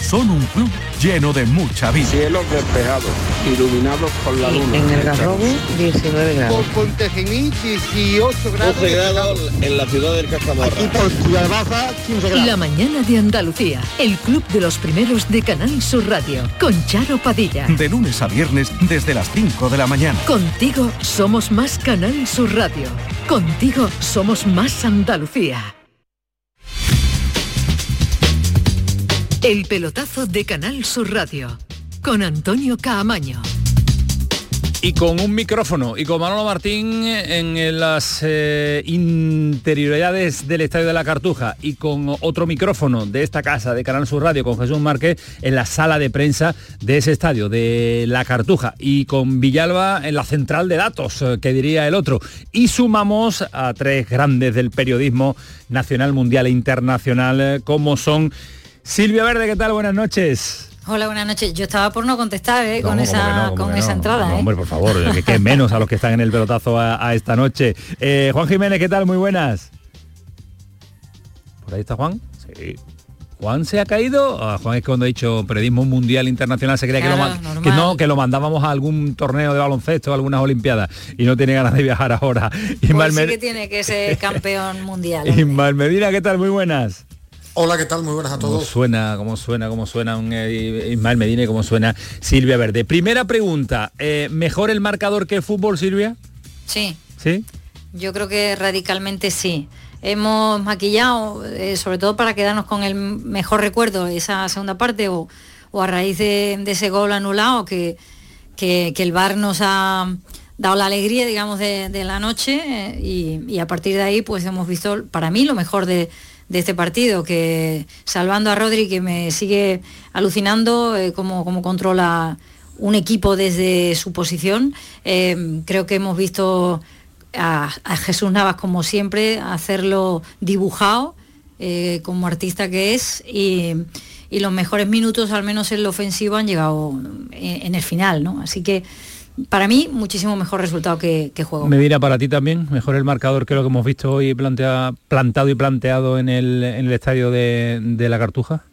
Son un club lleno de mucha vida. Cielos despejados, iluminados por la luna. En el Garrobo, 19 grados. Por Pontejimí, 18 grados. 12 grados en la ciudad del Cajamarra. Aquí por Ciudad Baja, 15 grados. La mañana de Andalucía, el club de los primeros de Canal Sur Radio, con Charo Padilla. De lunes a viernes desde las 5 de la mañana. Contigo somos más Canal Sur Radio. Contigo somos más Andalucía. El pelotazo de Canal Sur Radio, con Antonio Caamaño. Y con un micrófono y con Manolo Martín en las eh, interioridades del Estadio de la Cartuja y con otro micrófono de esta casa de Canal Sur Radio con Jesús Márquez en la sala de prensa de ese estadio de la Cartuja y con Villalba en la central de datos, eh, que diría el otro. Y sumamos a tres grandes del periodismo nacional, mundial e internacional eh, como son Silvia Verde, ¿qué tal? Buenas noches. Hola, buenas noches. Yo estaba por no contestar ¿eh? con ¿cómo esa, no? ¿Cómo con esa no? entrada. No, ¿eh? hombre, por favor, que, que menos a los que están en el pelotazo a, a esta noche. Eh, Juan Jiménez, ¿qué tal? Muy buenas. ¿Por ahí está Juan? Sí. Juan se ha caído. Ah, Juan es que cuando ha dicho periodismo mundial internacional se creía que, lo, que no, que lo mandábamos a algún torneo de baloncesto, a algunas olimpiadas y no tiene ganas de viajar ahora. (laughs) Pues sí Med- que tiene que ser campeón mundial. (laughs) Ismael Medina, ¿qué tal? Muy buenas. Hola, ¿qué tal? Muy buenas a ¿Cómo todos. suena, cómo suena, cómo suena un eh, Ismael Medina y cómo suena Silvia Verde? Primera pregunta, eh, ¿mejor el marcador que el fútbol, Silvia? Sí, ¿Sí? yo creo que radicalmente sí. Hemos maquillado, eh, sobre todo para quedarnos con el mejor recuerdo, esa segunda parte, o, o a raíz de, de ese gol anulado que, que, que el VAR nos ha dado la alegría, digamos, de, de la noche eh, y, y a partir de ahí pues hemos visto, para mí, lo mejor de, de este partido, que salvando a Rodri, que me sigue alucinando eh, cómo, cómo controla un equipo desde su posición, eh, creo que hemos visto a, Jesús Navas como siempre hacerlo dibujado eh, como artista que es y, y los mejores minutos al menos en la ofensiva han llegado en, en el final ¿no? así que para mí muchísimo mejor resultado que, juego Medina, para ti también, mejor el marcador que lo que hemos visto hoy plantado y planteado en el, estadio de la Cartuja.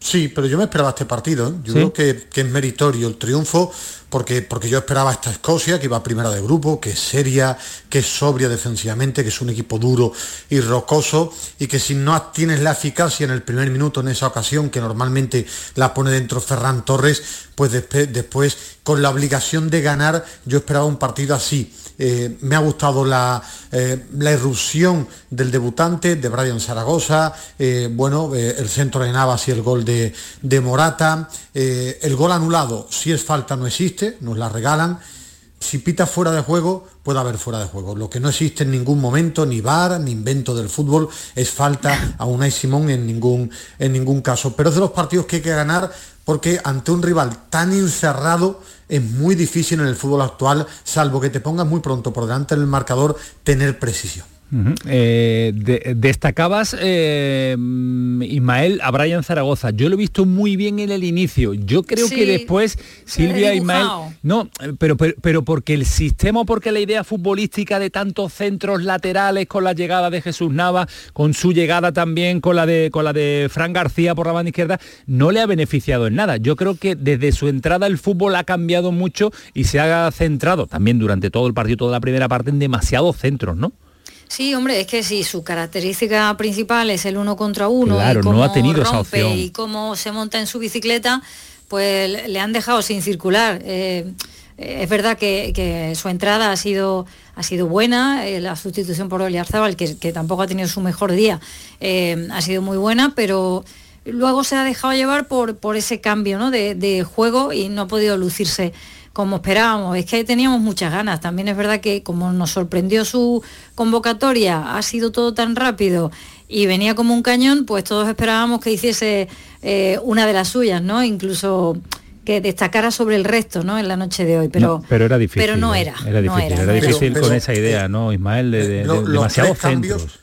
Sí, pero yo me esperaba este partido. ¿eh? Yo ¿Sí? creo que, que es meritorio el triunfo porque, porque yo esperaba esta Escocia, que iba primera de grupo, que es seria, que es sobria defensivamente, que es un equipo duro y rocoso y que si no tienes la eficacia en el primer minuto en esa ocasión, que normalmente la pone dentro Ferran Torres, pues despe- después con la obligación de ganar, yo esperaba un partido así. Eh, me ha gustado la, eh, la irrupción del debutante, de Brian Zaragoza, eh, bueno, el centro de Navas y el gol de, de Morata, el gol anulado, si es falta no existe, nos la regalan, si pita fuera de juego, puede haber fuera de juego. Lo que no existe en ningún momento, ni VAR, ni invento del fútbol, es falta a Unai Simón en ningún, en ningún caso. Pero es de los partidos que hay que ganar porque ante un rival tan encerrado es muy difícil en el fútbol actual, salvo que te pongas muy pronto por delante en el marcador, tener precisión. Eh, destacabas, eh, Ismael, a Brian Zaragoza. Yo lo he visto muy bien en el inicio. Yo creo que después Silvia Ismael... No, pero, pero, porque el sistema, porque la idea futbolística de tantos centros laterales con la llegada de Jesús Nava, con su llegada también con la de, con la de Fran García por la banda izquierda, no le ha beneficiado en nada. Yo creo que desde su entrada el fútbol ha cambiado mucho y se ha centrado también durante todo el partido, toda la primera parte, en demasiados centros, ¿no? Sí, hombre, es que si su característica principal es el uno contra uno claro, y cómo no ha tenido rompe esa y cómo se monta en su bicicleta, pues le han dejado sin circular. Eh, es verdad que, su entrada ha sido, ha sido buena, eh, la sustitución por Oliarzábal, que, que tampoco ha tenido su mejor día, eh, ha sido muy buena, pero luego se ha dejado llevar por, por ese cambio ¿no? de, de juego y no ha podido lucirse como esperábamos. Es que teníamos muchas ganas. También es verdad que como nos sorprendió su convocatoria, ha sido todo tan rápido y venía como un cañón, pues todos esperábamos que hiciese eh, una de las suyas, ¿no? Incluso que destacara sobre el resto, ¿no? En la noche de hoy, pero no, pero era difícil. Pero no era. Era difícil, era, difícil con esa idea, eh, ¿no, Ismael? De, demasiados centros.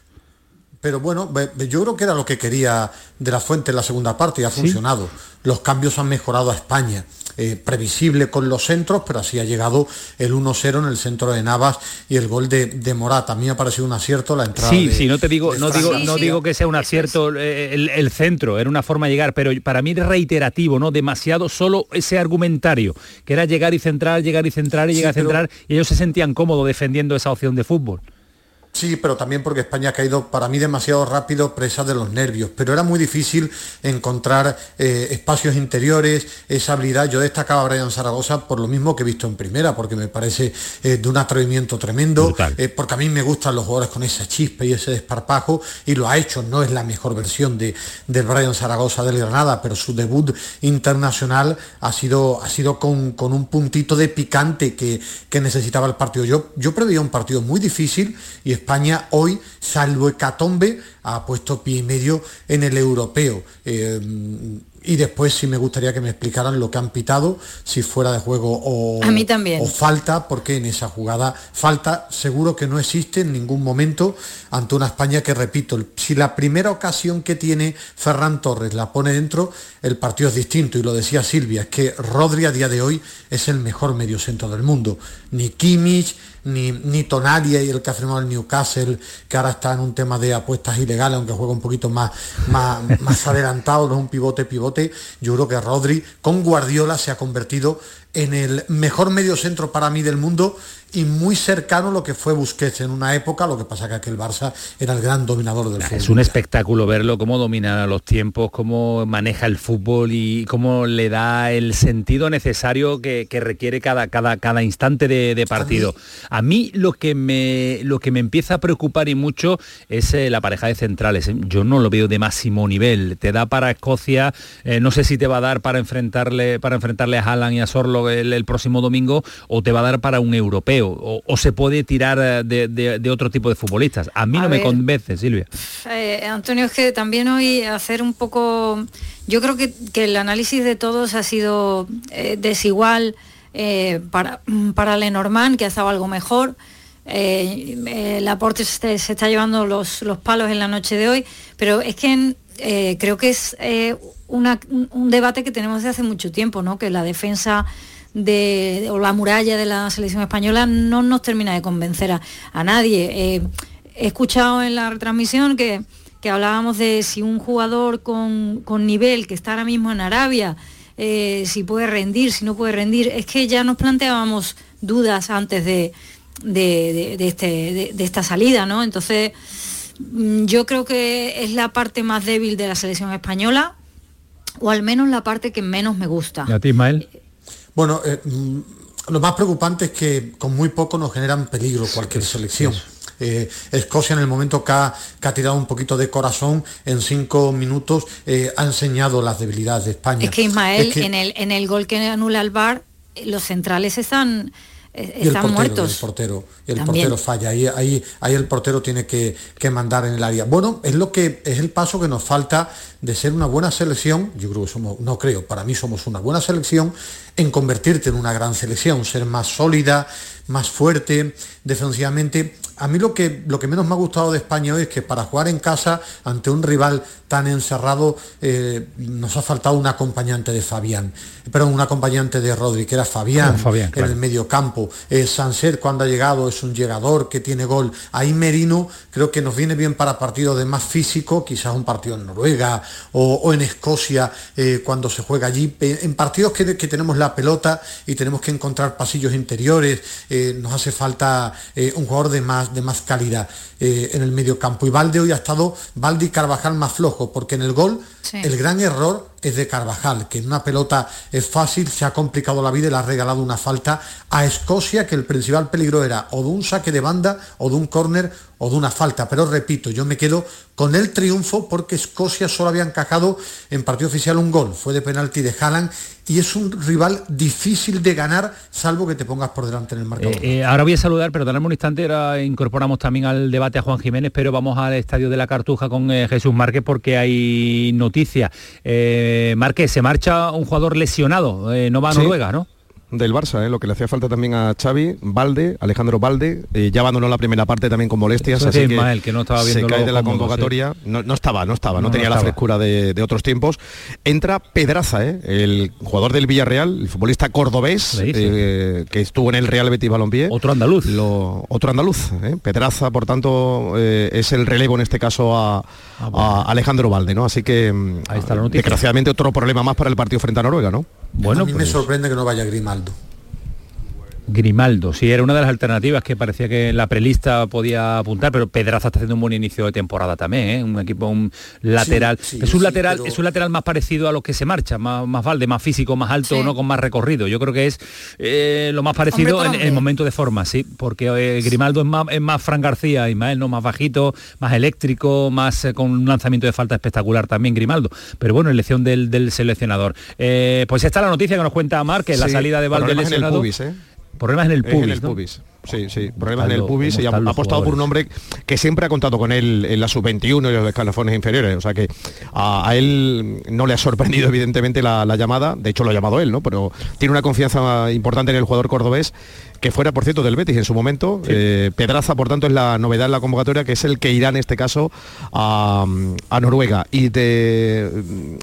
Pero bueno, yo creo que era lo que quería de la Fuente en la segunda parte y ha funcionado. Los cambios han mejorado a España. Eh, previsible con los centros, pero así ha llegado el 1-0 en el centro de Navas y el gol de, de Morata. A mí me ha parecido un acierto la entrada. Sí, sí, no te digo, no digo, no digo que sea un acierto el, centro, era una forma de llegar, pero para mí es reiterativo, ¿no? Demasiado solo ese argumentario, que era llegar y centrar, llegar y centrar y llegar a centrar, y ellos se sentían cómodos defendiendo esa opción de fútbol. Sí, pero también porque España ha caído para mí demasiado rápido presa de los nervios. Pero era muy difícil encontrar eh, espacios interiores, esa habilidad. Yo destacaba a Brian Zaragoza por lo mismo que he visto en primera, porque me parece eh, de un atrevimiento tremendo, eh, porque a mí me gustan los jugadores con esa chispa y ese desparpajo, y lo ha hecho. No es la mejor versión de, del Brian Zaragoza del Granada, pero su debut internacional ha sido, ha sido con, con un puntito de picante que, que necesitaba el partido. Yo, yo preveía un partido muy difícil y España hoy, salvo Hecatombe, ha puesto pie y medio en el europeo. Eh, y después sí me gustaría que me explicaran lo que han pitado, si fuera de juego o, A mí también. o falta, porque en esa jugada falta seguro que no existe en ningún momento ante una España que, repito, si la primera ocasión que tiene Ferran Torres la pone dentro, el partido es distinto. Y lo decía Silvia, es que Rodri a día de hoy es el mejor mediocentro del mundo. Ni Kimmich, ni, ni y el que ha firmado el Newcastle, que ahora está en un tema de apuestas ilegales, aunque juega un poquito más, más, más (laughs) adelantado, no es un pivote pivote. Yo creo que Rodri con Guardiola se ha convertido en el mejor medio centro para mí del mundo y muy cercano a lo que fue Busquets en una época, lo que pasa que aquel Barça era el gran dominador del fútbol. Es un espectáculo verlo, cómo domina los tiempos, cómo maneja el fútbol y cómo le da el sentido necesario que, requiere cada, cada, cada instante de, partido. A mí, lo, que me, lo que me empieza a preocupar y mucho es eh, la pareja de centrales. Yo no lo veo de máximo nivel. Te da para Escocia, eh, no sé si te va a dar para enfrentarle, para enfrentarle a Haaland y a Sorlo el próximo domingo o te va a dar para un europeo o, se puede tirar eh, de, otro tipo de futbolistas. A mí no me convence, Silvia. Eh, Antonio, es que también hoy hacer un poco... Yo creo que, el análisis de todos ha sido eh, desigual para, para Lenormand, que ha estado algo mejor. el aporte se, está llevando los, los, palos en la noche de hoy, pero es que creo que es un debate que tenemos desde hace mucho tiempo, ¿no? que la defensa de, o la muralla de la selección española no nos termina de convencer a, nadie. Eh, he escuchado en la retransmisión que, hablábamos de si un jugador con, nivel que está ahora mismo en Arabia, eh, si puede rendir, si no puede rendir, es que ya nos planteábamos dudas antes de, de, este, de esta salida, ¿no? Entonces, mm, yo creo que es la parte más débil de la selección española, o al menos la parte que menos me gusta. ¿Y a ti, Ismael? Bueno, eh, mm, lo más preocupante es que con muy poco nos generan peligro cualquier selección. Eh, Escocia en el momento que ha, tirado un poquito de corazón en cinco minutos eh, ha enseñado las debilidades de España. Es que Ismael, En, el, en el gol que anula el VAR, los centrales están están muertos. El portero, el portero falla. Ahí, ahí, ahí el portero tiene que, mandar en el área. Bueno, es lo que es el paso que nos falta de ser una buena selección. Yo creo que somos, no creo, para mí somos una buena selección en convertirte en una gran selección, ser más sólida, más fuerte defensivamente a mí lo que, lo que menos me ha gustado de España hoy es que para jugar en casa ante un rival tan encerrado eh, nos ha faltado un acompañante de Fabián, perdón, un acompañante de Rodri, que era Fabián, Fabián, en claro. el medio campo. Eh, Sanset cuando ha llegado es un llegador que tiene gol. Ahí Merino creo que nos viene bien para partidos de más físico, quizás un partido en Noruega o, o en Escocia eh, cuando se juega allí. Eh, en partidos que, que tenemos la pelota y tenemos que encontrar pasillos interiores, eh, nos hace falta eh, un jugador de más, de más calidad eh, en el medio campo. Y Valde hoy ha estado, Valde y Carvajal más flojo, porque en el gol Sí. el gran error es de Carvajal, que en una pelota es fácil, se ha complicado la vida y le ha regalado una falta a Escocia, que el principal peligro era o de un saque de banda, o de un córner, o de una falta. Pero repito, yo me quedo con el triunfo porque Escocia solo había encajado en partido oficial un gol, fue de penalti de Haaland, y es un rival difícil de ganar, salvo que te pongas por delante en el marcador. Eh, eh, ahora voy a saludar, pero tenemos un instante, ahora incorporamos también al debate a Juan Jiménez, pero vamos al Estadio de la Cartuja con eh, Jesús Márquez porque hay noticia. Eh, Márquez, se marcha un jugador lesionado, no va a Sí. Noruega, ¿no? Del Barça, ¿eh? lo que le hacía falta también a Xavi, Valde, Alejandro Valde, eh, ya abandonó la primera parte también con molestias, Eso así que, Ismael, que no estaba se cae de la convocatoria, no, no estaba, no estaba, no, No, tenía no la frescura de, de otros tiempos. Entra Pedraza, ¿eh? el jugador del Villarreal, el futbolista cordobés, eh, que estuvo en el Real Betis Balompié. Otro andaluz. otro andaluz, ¿eh? Pedraza, por tanto, eh, es el relevo en este caso a, a Alejandro Valde, ¿no? Así que, Ahí está la desgraciadamente, otro problema más para el partido frente a Noruega, ¿no? Bueno, a mí me pues- sorprende que no vaya Grimaldo. Grimaldo, sí, era una de las alternativas que parecía que la prelista podía apuntar, pero Pedraza está haciendo un buen inicio de temporada también, ¿eh? un equipo, un lateral. Sí, sí, es un sí, lateral, pero- es un lateral más parecido a los que se marcha, más, más valde, más físico, más alto, Sí. no con más recorrido. Yo creo que es eh, lo más parecido Hombre en el momento de forma, sí, porque eh, Grimaldo es más, es más Fran García, Ismael, no más bajito, más eléctrico, más eh, con un lanzamiento de falta espectacular también Grimaldo. Pero bueno, elección del, del seleccionador. Eh, pues esta es la noticia que nos cuenta Marque, la Sí, salida de Valde lesionado. pubis, ¿eh? Problemas en el pubis. en el ¿no? pubis. Sí, sí, problemas en el pubis y ha, apostado por un hombre que siempre ha contado con él en la sub-21 y los escalafones inferiores. O sea que a, a él no le ha sorprendido (laughs) evidentemente la, la llamada, de hecho lo ha llamado él, ¿no? Pero tiene una confianza importante en el jugador cordobés, que fuera por cierto del Betis en su momento. Eh, Pedraza, por tanto, es la novedad en la convocatoria, que es el que irá en este caso a, a Noruega. Y de,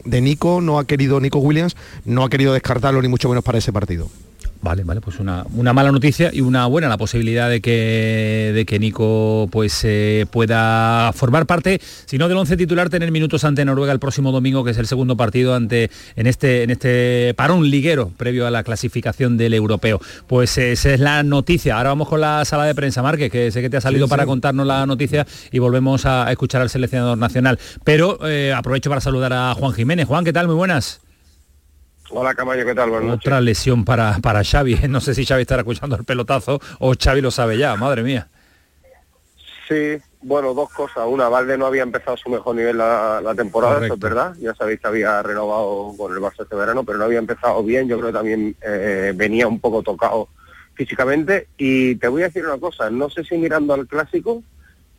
de Nico no ha querido, Nico Williams, no ha querido descartarlo ni mucho menos para ese partido. Vale, vale, pues una, una mala noticia y una buena, la posibilidad de que, de que Nico pues eh, pueda formar parte, si no del once titular, tener minutos ante Noruega el próximo domingo, que es el segundo partido ante en este, en este parón liguero previo a la clasificación del europeo. Pues eh, esa es la noticia. Ahora vamos con la sala de prensa, Márquez, que sé que te ha salido Sí, para sí. contarnos la noticia y volvemos a, a escuchar al seleccionador nacional. Pero eh, aprovecho para saludar a Juan Jiménez. Juan, ¿qué tal? Muy buenas. Hola Camayo, ¿qué tal? Buenas noches. Otra lesión para, para Xavi. No sé si Xavi estará escuchando el pelotazo o Xavi lo sabe ya, madre mía. Sí, bueno, dos cosas. Una, Valde no había empezado su mejor nivel la, la temporada, eso es verdad. Ya sabéis que había renovado con el Barça este verano, pero no había empezado bien. Yo creo que también eh, venía un poco tocado físicamente. Y te voy a decir una cosa, no sé si mirando al clásico,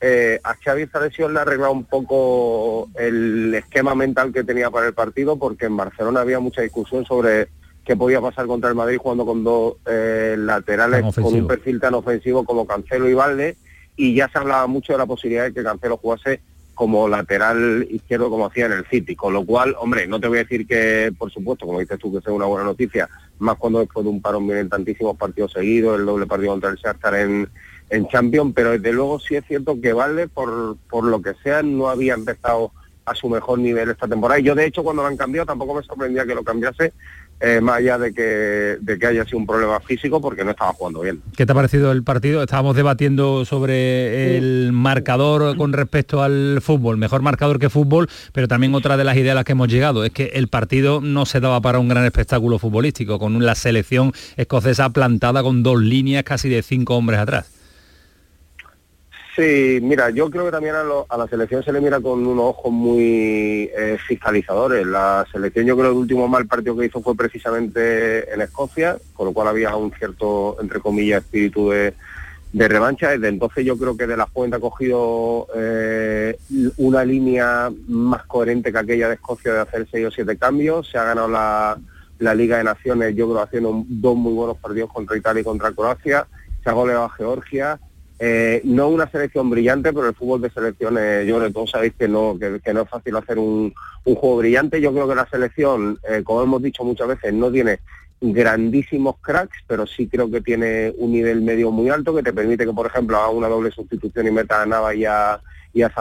eh, a Xavi esta lesión le ha arreglado un poco el esquema mental que tenía para el partido, porque en Barcelona había mucha discusión sobre qué podía pasar contra el Madrid jugando con dos eh, laterales con un perfil tan ofensivo como Cancelo y Valde, y ya se hablaba mucho de la posibilidad de que Cancelo jugase como lateral izquierdo como hacía en el City, con lo cual, hombre, no te voy a decir que, por supuesto, como dices tú, que sea una buena noticia, más cuando después de un parón vienen tantísimos partidos seguidos, el doble partido contra el Shakhtar en, en Champions, pero desde luego sí es cierto que Valde, por, por lo que sea, no había empezado a su mejor nivel esta temporada. Y yo, de hecho, cuando lo han cambiado, tampoco me sorprendía que lo cambiase, eh, más allá de que, de que haya sido un problema físico, porque no estaba jugando bien. ¿Qué te ha parecido el partido? Estábamos debatiendo sobre el marcador con respecto al fútbol, mejor marcador que fútbol, pero también otra de las ideas a las que hemos llegado es que el partido no se daba para un gran espectáculo futbolístico, con la selección escocesa plantada con dos líneas casi de cinco hombres atrás. Sí, mira, yo creo que también a, la selección se le mira con unos ojos muy eh, fiscalizadores. La selección yo creo que el último mal partido que hizo fue precisamente en Escocia, con lo cual había un cierto, entre comillas, espíritu de, de revancha. Desde entonces yo creo que de la Fuente ha cogido eh, una línea más coherente que aquella de Escocia de hacer seis o siete cambios. Se ha ganado la, la Liga de Naciones, yo creo, haciendo dos muy buenos partidos contra Italia y contra Croacia. Se ha goleado a Georgia eh, no una selección brillante, pero el fútbol de selecciones, yo creo que todos sabéis que no, que, no es fácil hacer un, juego brillante. Yo creo que la selección, eh, como hemos dicho muchas veces, no tiene grandísimos cracks, pero sí creo que tiene un nivel medio muy alto que te permite que, por ejemplo, haga una doble sustitución y meta a Nava y a, y a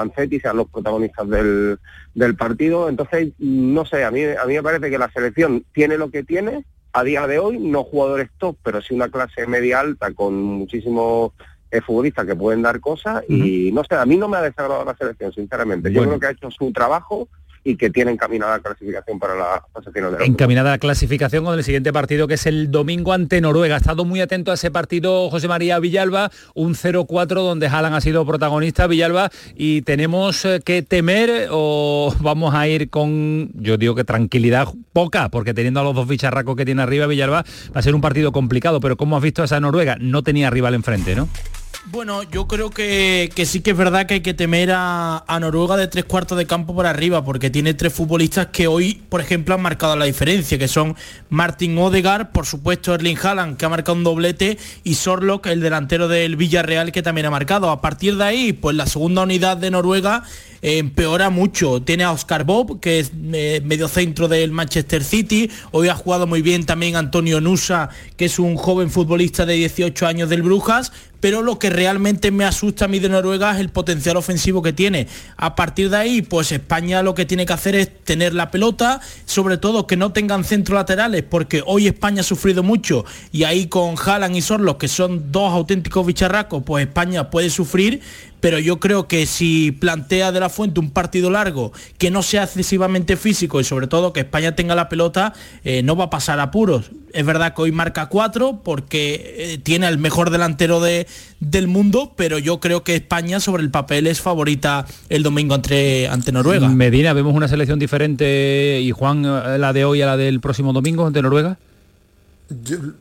sean los protagonistas del, del partido. Entonces, no sé, a mí, a mí me parece que la selección tiene lo que tiene a día de hoy, no jugadores top, pero sí una clase media alta con muchísimos futbolistas que pueden dar cosas y no sé, a mí no me ha desagradado la selección, sinceramente. Yo creo que ha hecho su trabajo y que tiene encaminada la clasificación para la fase final de Encaminada la clasificación con el siguiente partido que es el domingo ante Noruega. Ha estado muy atento a ese partido José María Villalba, un 0-4 donde Haaland ha sido protagonista, Villalba, y tenemos eh, que temer o (laughs) vamos a ir con, yo digo que tranquilidad poca, porque teniendo a los dos bicharracos que tiene arriba Villalba, va a ser un partido complicado, pero como has visto a esa Noruega? No tenía rival enfrente, ¿no? Bueno, yo creo que, sí que es verdad que hay que temer a, Noruega de tres cuartos de campo por arriba, porque tiene tres futbolistas que hoy, por ejemplo, han marcado la diferencia, que son Martin Odegaard, por supuesto Erling Haaland, que ha marcado un doblete, y Sorlock, el delantero del Villarreal, que también ha marcado. A partir de ahí, pues la segunda unidad de Noruega eh, empeora mucho. Tiene a Oscar Bob, que es eh, medio centro del Manchester City. Hoy ha jugado muy bien también Antonio Nusa, que es un joven futbolista de 18 años del Brujas pero lo que realmente me asusta a mí de Noruega es el potencial ofensivo que tiene. A partir de ahí, pues España lo que tiene que hacer es tener la pelota, sobre todo que no tengan centros laterales, porque hoy España ha sufrido mucho y ahí con Haaland y Sorlos, que son dos auténticos bicharracos, pues España puede sufrir, pero yo creo que si plantea de la fuente un partido largo que no sea excesivamente físico y sobre todo que España tenga la pelota, eh, no va a pasar apuros. Es verdad que hoy marca cuatro porque eh, tiene el mejor delantero de, del mundo, pero yo creo que España sobre el papel es favorita el domingo ante, Noruega. Medina, ¿vemos una selección diferente y Juan eh, la de hoy a la del próximo domingo ante Noruega?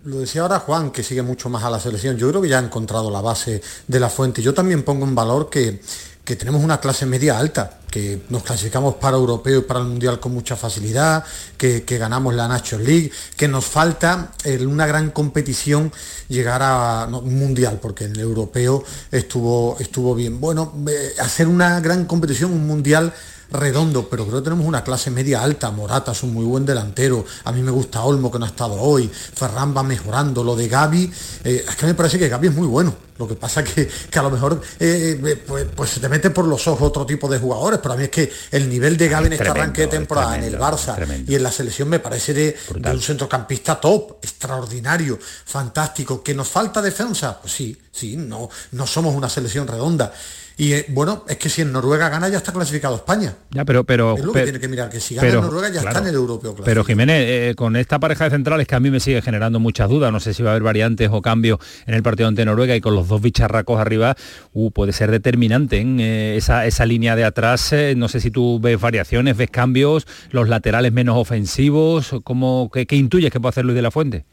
Lo decía ahora Juan, que sigue mucho más a la selección. Yo creo que ya ha encontrado la base de la fuente. Yo también pongo en valor que, tenemos una clase media alta, que nos clasificamos para europeo y para el mundial con mucha facilidad, que, ganamos la National League, que nos falta en una gran competición llegar a un mundial, porque en el europeo estuvo, estuvo bien. Bueno, eh, hacer una gran competición, un mundial redondo, pero creo que tenemos una clase media alta. Morata es un muy buen delantero. A mí me gusta Olmo, que no ha estado hoy. Ferran va mejorando. Lo de Gaby, eh, es que me parece que Gaby es muy bueno. Lo que pasa que, que a lo mejor eh, eh, pues, pues, se te mete por los ojos otro tipo de jugadores, pero a mí es que el nivel de Gaby en este arranque de temporada en el Barça y en la selección me parece de, de, un centrocampista top, extraordinario, fantástico. ¿Que nos falta defensa? Pues sí, sí, no, no somos una selección redonda. Y eh, bueno, es que si en Noruega gana ya está clasificado España. Ya, pero pero es lo que tiene que mirar que si gana Noruega ya está en el europeo. Pero Jiménez, eh, con esta pareja de centrales que a mí me sigue generando muchas dudas, no sé si va a haber variantes o cambios en el partido ante Noruega y con los dos bicharracos arriba, uh, puede ser determinante en eh, esa, esa, línea de atrás. no sé si tú ves variaciones, ves cambios, los laterales menos ofensivos, ¿cómo, qué, qué intuyes que puede hacer Luis de la Fuente?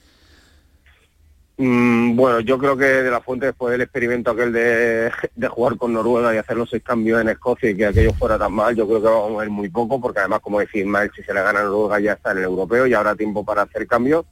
Mm, bueno, yo creo que de la fuente después del experimento aquel de, jugar con Noruega y hacer los seis cambios en Escocia y que aquello fuera tan mal, yo creo que vamos a ver muy poco, porque además, como decís, mal si se le gana a Noruega ya está en el europeo y habrá tiempo para hacer cambios.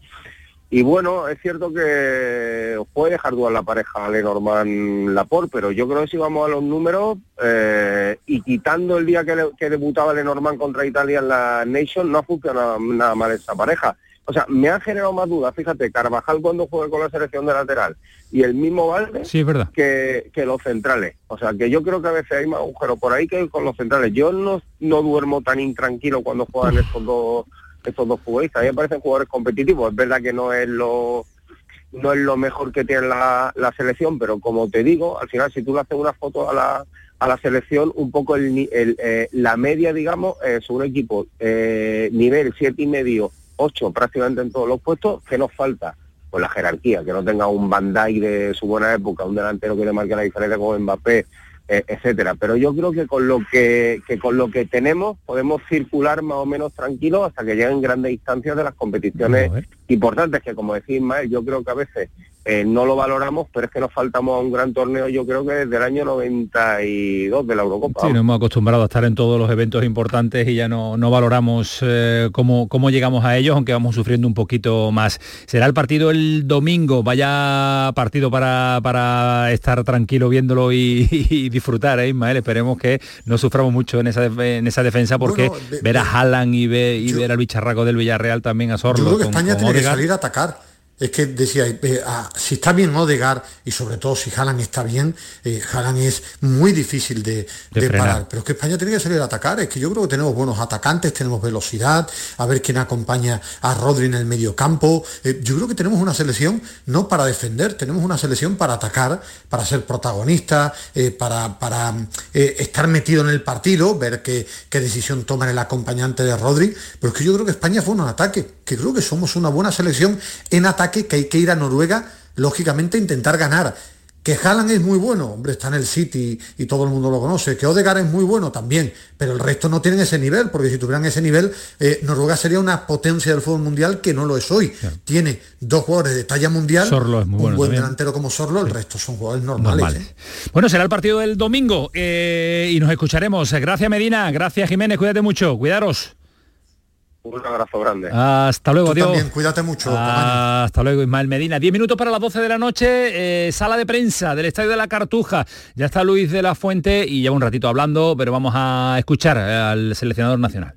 Y bueno, es cierto que puede dejar dudas la pareja Lenormand Laporte, pero yo creo que si vamos a los números eh, y quitando el día que, que debutaba Lenormand contra Italia en la Nation, no ha funcionado nada mal esa pareja o sea, me ha generado más dudas, fíjate, Carvajal cuando juega con la selección de lateral y el mismo Valde sí, verdad. Que, que, los centrales. O sea, que yo creo que a veces hay más agujeros por ahí que con los centrales. Yo no, no duermo tan intranquilo cuando juegan estos dos estos dos futbolistas. A mí me parecen jugadores competitivos. Es verdad que no es lo no es lo mejor que tiene la, la selección, pero como te digo, al final si tú le haces una foto a la, a la selección, un poco el, el eh, la media, digamos, es un equipo eh, nivel siete y medio ocho prácticamente en todos los puestos, ¿qué nos falta? Pues la jerarquía, que no tenga un Bandai de su buena época, un delantero que le marque la diferencia como Mbappé, eh, etcétera. Pero yo creo que con lo que, que, con lo que tenemos podemos circular más o menos tranquilos hasta que lleguen grandes distancias de las competiciones importantes que, como decís, Ismael, yo creo que a veces eh, no lo valoramos, pero es que nos faltamos a un gran torneo, yo creo que desde el año 92 de la Eurocopa. Sí, nos hemos acostumbrado a estar en todos los eventos importantes y ya no, no valoramos eh, cómo, cómo llegamos a ellos, aunque vamos sufriendo un poquito más. Será el partido el domingo, vaya partido para, para estar tranquilo viéndolo y, (laughs) disfrutar, ¿eh, Ismael? Esperemos que no suframos mucho en esa, en esa defensa porque ver a Haaland y, ver, y ver al bicharraco del Villarreal también a Sorlo. Yo creo que España tiene que salir a atacar es que decía, eh, ah, si está bien Odegar y sobre todo si Haaland está bien, eh, Haaland es muy difícil de, parar. Pero es que España tiene que salir a atacar, es que yo creo que tenemos buenos atacantes, tenemos velocidad, a ver quién acompaña a Rodri en el medio campo. Eh, yo creo que tenemos una selección no para defender, tenemos una selección para atacar, para ser protagonista, eh, para, para estar metido en el partido, ver qué, qué decisión toma el acompañante de Rodri. Pero es que yo creo que España fue un ataque, que creo que somos una buena selección en ataque que hay que ir a Noruega, lógicamente, a intentar ganar. Que Haaland es muy bueno, hombre, está en el City y todo el mundo lo conoce. Que Odegaard es muy bueno también, pero el resto no tienen ese nivel, porque si tuvieran ese nivel, eh, Noruega sería una potencia del fútbol mundial que no lo es hoy. Tiene dos jugadores de talla mundial, un buen delantero como Sorlo, el resto son jugadores normales. ¿eh? Bueno, será el partido del domingo eh, y nos escucharemos. Gracias Medina, gracias Jiménez, cuídate mucho, cuidaros. Un abrazo grande. Hasta luego, Dios. También, cuídate mucho. Hasta luego, Ismael Medina. Diez minutos para las 12 de la noche, eh, sala de prensa del Estadio de la Cartuja. Ya está Luis de la Fuente y lleva un ratito hablando, pero vamos a escuchar eh, al seleccionador nacional.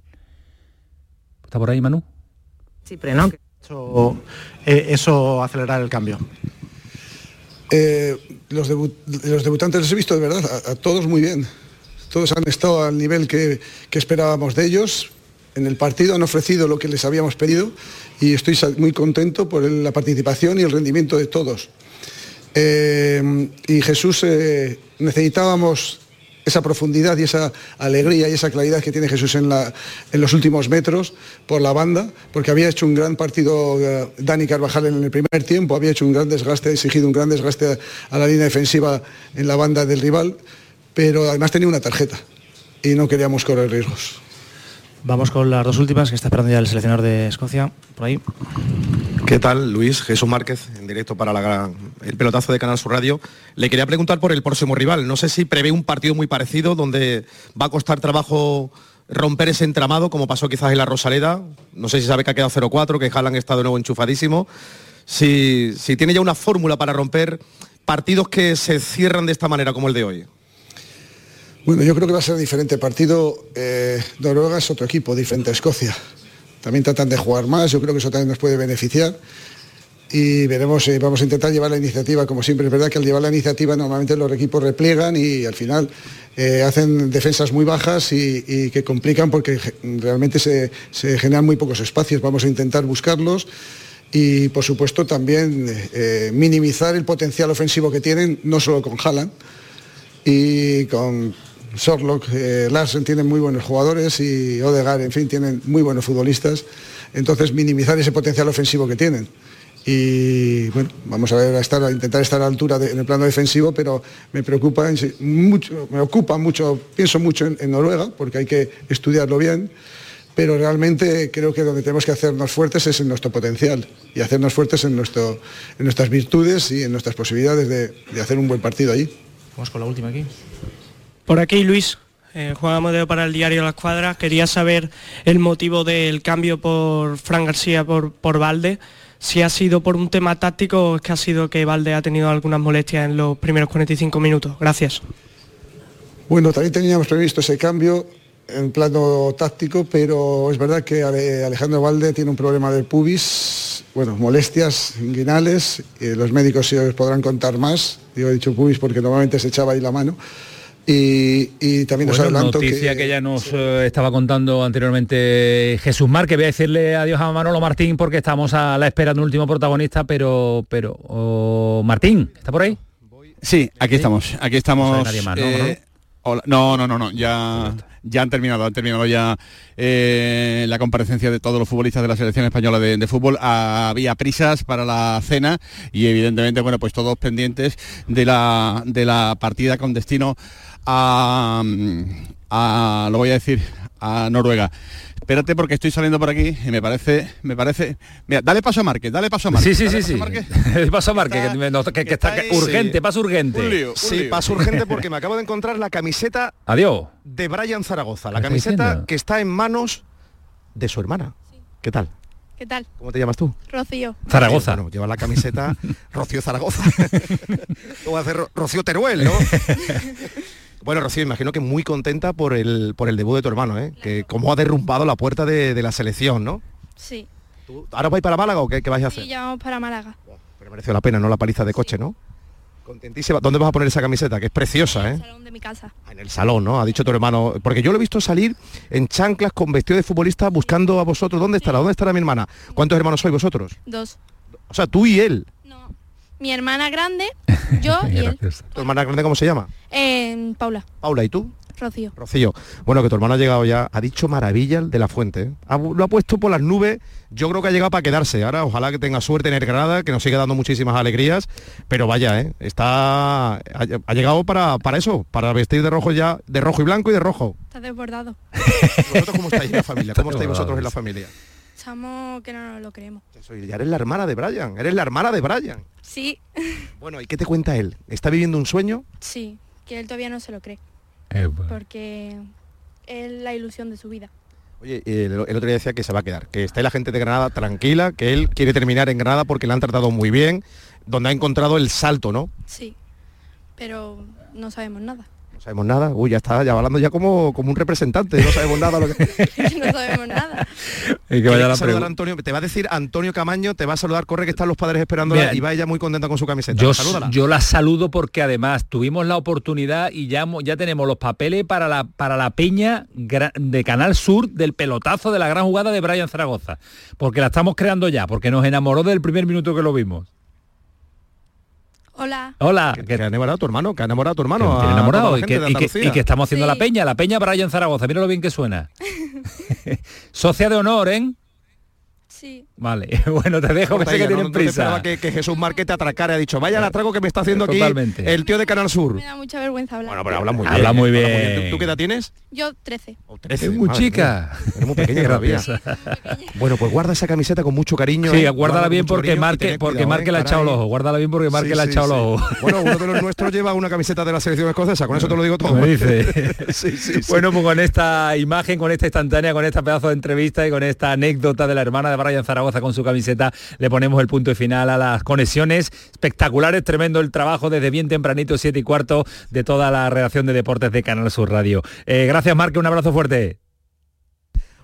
¿Está por ahí, Manu? Sí, pero no. Eso, eh, eso acelerar el cambio. los, los, debutantes les he visto de verdad, a, todos muy bien. Todos han estado al nivel que, que esperábamos de ellos en el partido han ofrecido lo que les habíamos pedido y estoy muy contento por la participación y el rendimiento de todos. Eh, y Jesús, eh, necesitábamos esa profundidad y esa alegría y esa claridad que tiene Jesús en, los últimos metros por la banda, porque había hecho un gran partido eh, Dani Carvajal en el primer tiempo, había hecho un gran desgaste, exigido un gran desgaste a la línea defensiva en la banda del rival, pero además tenía una tarjeta y no queríamos correr riesgos. Vamos con las dos últimas que está esperando ya el seleccionador de Escocia, por ahí. ¿Qué tal, Luis? Jesús Márquez, en directo para el pelotazo de Canal Sur Radio. Le quería preguntar por el próximo rival. No sé si prevé un partido muy parecido donde va a costar trabajo romper ese entramado, como pasó quizás en la Rosaleda. No sé si sabe que ha quedado 0-4, que Haaland está de nuevo enchufadísimo. Si, si tiene ya una fórmula para romper partidos que se cierran de esta manera como el de hoy. Bueno, yo creo que va a ser diferente partido. Eh, Noruega es otro equipo, diferente a Escocia. También tratan de jugar más, yo creo que eso también nos puede beneficiar. Y veremos, eh, vamos a intentar llevar la iniciativa, como siempre. Es verdad que al llevar la iniciativa normalmente los equipos repliegan y al final eh, hacen defensas muy bajas y, que complican porque realmente se, generan muy pocos espacios. Vamos a intentar buscarlos y por supuesto también minimizar el potencial ofensivo que tienen, no solo con Haaland, y con Sorlock, eh, Larsen tienen muy buenos jugadores y Odegaard, en fin, tienen muy buenos futbolistas. Entonces, minimizar ese potencial ofensivo que tienen. Y bueno, vamos a ver a, estar, a intentar estar a la altura en el plano defensivo, pero me preocupa mucho, me ocupa mucho, pienso mucho en, Noruega, porque hay que estudiarlo bien, pero realmente creo que donde tenemos que hacernos fuertes es en nuestro potencial y hacernos fuertes en, nuestro, en nuestras virtudes y en nuestras posibilidades de, de hacer un buen partido allí. Vamos con la última aquí. Por aquí Luis, eh, Juan Amadeo para el diario La Escuadra. Quería saber el motivo del cambio por Fran García por, por Valde. Si ha sido por un tema táctico o es que ha sido que Valde ha tenido algunas molestias en los primeros 45 minutos. Gracias. Bueno, también teníamos previsto ese cambio en plano táctico, pero es verdad que Alejandro Valde tiene un problema de pubis, bueno, molestias inguinales, los médicos sí os podrán contar más, digo he dicho pubis porque normalmente se echaba ahí la mano, y, también nos adelanto noticia que, ya nos eh, estaba contando anteriormente Jesús Mar, que voy a decirle adiós a Manolo Martín porque estamos a la espera de un último protagonista, pero pero Martín, ¿está por ahí? Sí, aquí estamos, aquí estamos. Eh, ¿no, no, no, no, ya, ya han terminado, han terminado ya eh, la comparecencia de todos los futbolistas de la selección española de, de, fútbol. Había prisas para la cena y evidentemente, bueno, pues todos pendientes de la, de la partida con destino a, lo voy a decir, a Noruega. Espérate porque estoy saliendo por aquí y me parece, me parece. Mira, dale paso a Márquez, dale paso a Márquez. Sí, sí, sí, sí. (laughs) paso a Márquez. que, me- no, que- que está urgente, Sí. paso urgente. Un lío, un Sí, lío. paso urgente porque me (laughs) acabo de encontrar la camiseta Adiós. de Brian Zaragoza, la ¿Qué está camiseta diciendo? que está en manos de su hermana. ¿Qué tal? ¿Qué tal? ¿Cómo te llamas tú? Rocío. Zaragoza. Bueno, lleva la camiseta (laughs) Rocío Zaragoza. ¿Cómo va a hacer Ro- Rocío Teruel, no? Bueno, Rocío, imagino que muy contenta por el, por el debut de tu hermano, ¿eh? Que cómo ha derrumbado la puerta de, de la selección, ¿no? Sí. ¿Ahora vais para Málaga o qué, qué vais a hacer? Y ya vamos para Málaga. Pero mereció la pena, ¿no? La paliza de coche, ¿no? Contentísima. ¿Dónde vas a poner esa camiseta? Que es preciosa, ¿eh? Salón de mi casa. En el salón, ¿no? Ha dicho tu hermano. Porque yo lo he visto salir en chanclas con vestido de futbolista buscando a vosotros. ¿Dónde estará? ¿Dónde estará mi hermana? ¿Cuántos hermanos sois vosotros? Dos. O sea, tú y él. Mi hermana grande, (laughs) yo y él. ¿Tu hermana grande cómo se llama? Eh, Paula. Paula, ¿y tú? Rocío. Rocío. Bueno, que tu hermano ha llegado ya, ha dicho maravillas de la fuente. ¿eh? Ha- lo ha puesto por las nubes. Yo creo que ha llegado para quedarse. Ahora, ojalá que tenga suerte en el Granada, que nos siga dando muchísimas alegrías. Pero vaya, ¿eh? está. Ha, ha llegado para, para eso, para vestir de rojo ya, de rojo y blanco y de rojo. Estás desbordado. (laughs) ¿Vosotros cómo estáis en la familia? ¿Cómo (laughs) estáis vosotros en la familia? Estamos que no nos lo creemos. Ya eres la hermana de Brian, eres la hermana de Brian. Sí. Bueno, ¿y qué te cuenta él? ¿Está viviendo un sueño? Sí. Que él todavía no se lo cree. Eh, Porque es la ilusión de su vida. Oye, el, el otro día decía que se va a quedar, que está la gente de Granada tranquila, que él quiere terminar en Granada porque le han tratado muy bien, donde ha encontrado el salto, ¿no? Sí. Pero no sabemos nada. No sabemos nada. Uy, ya está, ya hablando ya como, como un representante, no sabemos nada. Lo que... (laughs) no sabemos nada. (laughs) Y que vaya Tiene la saludar a pregunta. Antonio, te va a decir Antonio Camaño, te va a saludar, corre que están los padres esperando Mira, y va ella muy contenta con su camiseta. Yo, Salúdala. yo la saludo porque además tuvimos la oportunidad y ya, mo- ya tenemos los papeles para la, para la peña de Canal Sur del pelotazo de la gran jugada de Brian Zaragoza. Porque la estamos creando ya, porque nos enamoró del primer minuto que lo vimos. Hola. Hola. Que, que ha enamorado a tu hermano, que ha enamorado a tu hermano. Que tiene a enamorado y que, de y que- Andalucía. y que estamos haciendo la peña, la peña Brian Zaragoza, mira lo bien que suena. (laughs) (laughs) Socia de honor, ¿eh? Sí. Vale, (laughs) bueno, te dejo que sé que ella, no- tienen no te prisa. esperaba que, que Jesús Márquez te atracara y ha dicho, vaya el atraco que me está haciendo aquí el tío de Canal Sur. Me da mucha vergüenza hablar. Bueno, pero habla muy bien. Habla muy habla bien. ¿Tú, tú qué edad tienes? Yo 13. 13. Es muy madre chica. Eres muy pequeña (laughs) todavía. (laughs) Bueno, pues guarda esa camiseta con mucho cariño. Sí, ¿eh? guárdala bien porque Marque, porque Marque ¿eh? le ha echado el ojo. Guárdala bien porque Marque Sí, le ha sí, echado el sí. ojo. Bueno, uno de los nuestros lleva una camiseta de la selección escocesa, con eso te lo digo todo. Me dice. Bueno, pues con esta imagen, con esta instantánea, con esta pedazo de entrevista y con esta anécdota de la hermana de Brian Zaragoza con su camiseta, le ponemos el punto y final a las conexiones espectaculares, tremendo el trabajo desde bien tempranito, 7 y cuarto, de toda la redacción de deportes de Canal Sur Radio. Eh, gracias, Marque, un abrazo fuerte.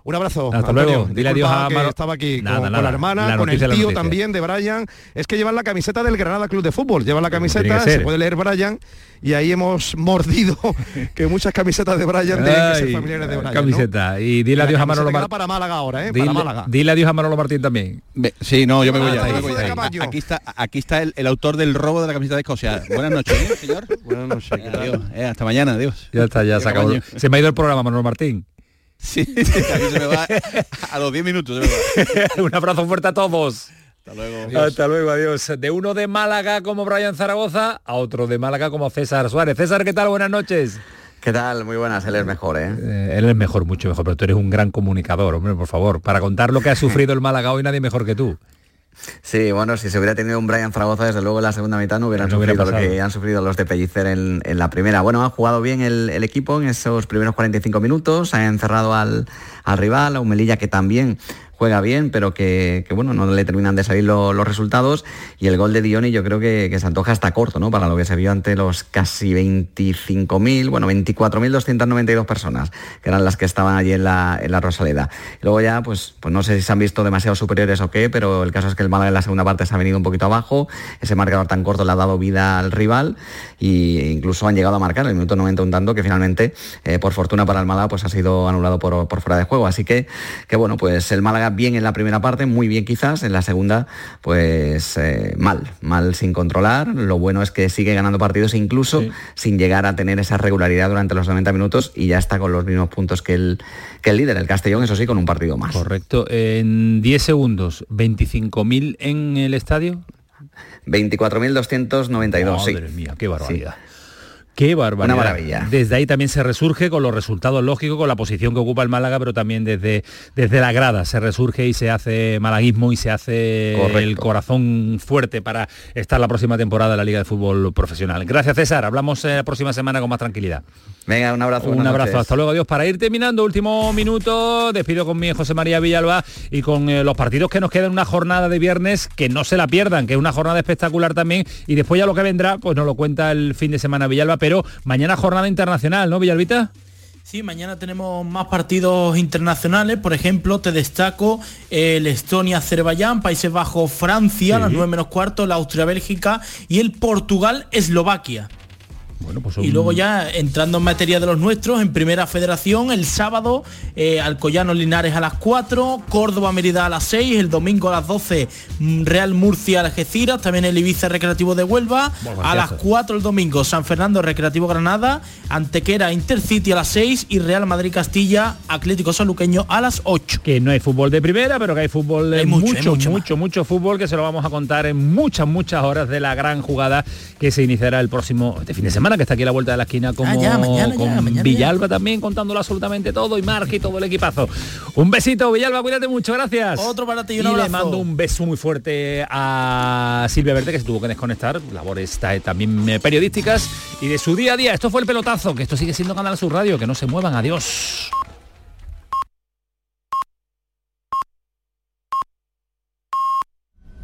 Un abrazo. Hasta Antonio. luego. Dile adiós a que Maro- estaba aquí Nada, con, la hermana, La con el tío noticia. también de Brian. Es que llevan la camiseta del Granada Club de Fútbol. Llevan la camiseta, se puede leer Brian. Y ahí hemos mordido (laughs) que muchas camisetas de Brian tienen que ser Ay, familiares de Brian. ¿no? Camiseta. Y dile adiós a Manolo Martín. para Málaga ahora, ¿eh? Para Dile, Málaga. dile adiós a Manolo Martín también. Sí, no, yo me voy. Ah, me voy. Caballo. Aquí está, aquí está el, el autor del robo de la camiseta de Escocia. Buenas noches, ¿eh, señor. Buenas noches. Adiós. Eh, hasta mañana, adiós. Ya está, ya se acabó. Se me ha ido el programa, Manolo Martín. Sí, (laughs) a mí se me va a los 10 minutos. se me va. (laughs) un abrazo fuerte a todos. Hasta luego. Hasta luego, adiós. De uno de Málaga como Brian Zaragoza a otro de Málaga como César Suárez. César, ¿qué tal? Buenas noches. ¿Qué tal? Muy buenas, él es mejor, ¿eh? Eh, él es mejor, mucho mejor, pero tú eres un gran comunicador, hombre, por favor. Para contar lo que ha sufrido el Málaga hoy nadie mejor que tú. Sí, bueno, si se hubiera tenido un Brian Zaragoza, desde luego en la segunda mitad no hubieran No sufrido lo que han sufrido los de Pellicer en, en la primera. Bueno, ha jugado bien el, el equipo en esos primeros 45 minutos, ha encerrado al, al rival, a un Melilla que también juega bien, pero que, bueno, no le terminan de salir lo- los resultados. Y el gol de Dioni yo creo que, se antoja hasta corto, ¿no? Para lo que se vio ante los casi 25.000, bueno, 24.292 personas, que eran las que estaban allí en la, en la Rosaleda. Y luego ya, pues, pues no sé si se han visto demasiado superiores o qué, pero el caso es que el Málaga en la segunda parte se ha venido un poquito abajo, ese marcador tan corto le ha dado vida al rival e incluso han llegado a marcar el minuto 90 un tanto que finalmente, eh, por fortuna para el Málaga, pues ha sido anulado por, por fuera de juego. Así que, que bueno, pues el Málaga bien en la primera parte, muy bien quizás, en la segunda, pues eh, mal, mal sin controlar. Lo bueno es que sigue ganando partidos incluso sin llegar a tener esa regularidad durante los 90 minutos y ya está con los mismos puntos que el, que el líder, el Castellón, eso sí, con un partido más. Correcto. En 10 segundos, 25.000 en el estadio. 24.292, sí. Madre mía, qué barbaridad. Qué barbaridad. Una maravilla. Desde ahí también se resurge con los resultados lógicos, con la posición que ocupa el Málaga, pero también desde, desde la grada se resurge y se hace malaguismo y se hace Correcto. el corazón fuerte para estar la próxima temporada en la Liga de Fútbol Profesional. Gracias César, hablamos eh, la próxima semana con más tranquilidad. Venga, un abrazo. Un abrazo, noches. hasta luego, adiós. Para ir terminando, último minuto, despido con mi José María Villalba y con eh, los partidos que nos quedan una jornada de viernes, que no se la pierdan, que es una jornada espectacular también, y después ya lo que vendrá, pues nos lo cuenta el fin de semana Villalba, pero mañana jornada internacional, ¿no, Villalbita? Sí, mañana tenemos más partidos internacionales. Por ejemplo, te destaco el Estonia-Azerbaiyán, Países Bajos, Francia, a las 9 menos cuarto, la Austria-Bélgica y el Portugal-Eslovaquia. Bueno, pues Y luego ya entrando en materia de los nuestros, en primera federación, el sábado, eh, Alcoyano Linares a las 4, Córdoba Mérida a las 6, el domingo a las 12, mm, Real Murcia Algeciras, también el Ibiza Recreativo de Huelva, a las partidazo. 4 el domingo, San Fernando Recreativo Granada, Antequera Intercity a las 6 y Real Madrid Castilla Atlético Saluqueño a las 8. Que no hay fútbol de primera, pero que hay fútbol, Hay mucho, mucho, mucho mucho, fútbol que se lo vamos a contar en muchas, muchas horas de la gran jugada que se iniciará el próximo este fin de semana, que está aquí a la vuelta de la esquina como Ah, ya, mañana ya, con ya. Villalba también contándolo absolutamente todo y Marca y todo el equipazo. Un besito, Villalba, cuídate mucho, gracias. Otro para ti y y un le abrazo. mando un beso muy fuerte a Silvia Verde, que se tuvo que desconectar, labores también eh, periodísticas y de su día a día. Esto fue el pelotazo, que esto sigue siendo Canal Sur Radio, que no se muevan, adiós.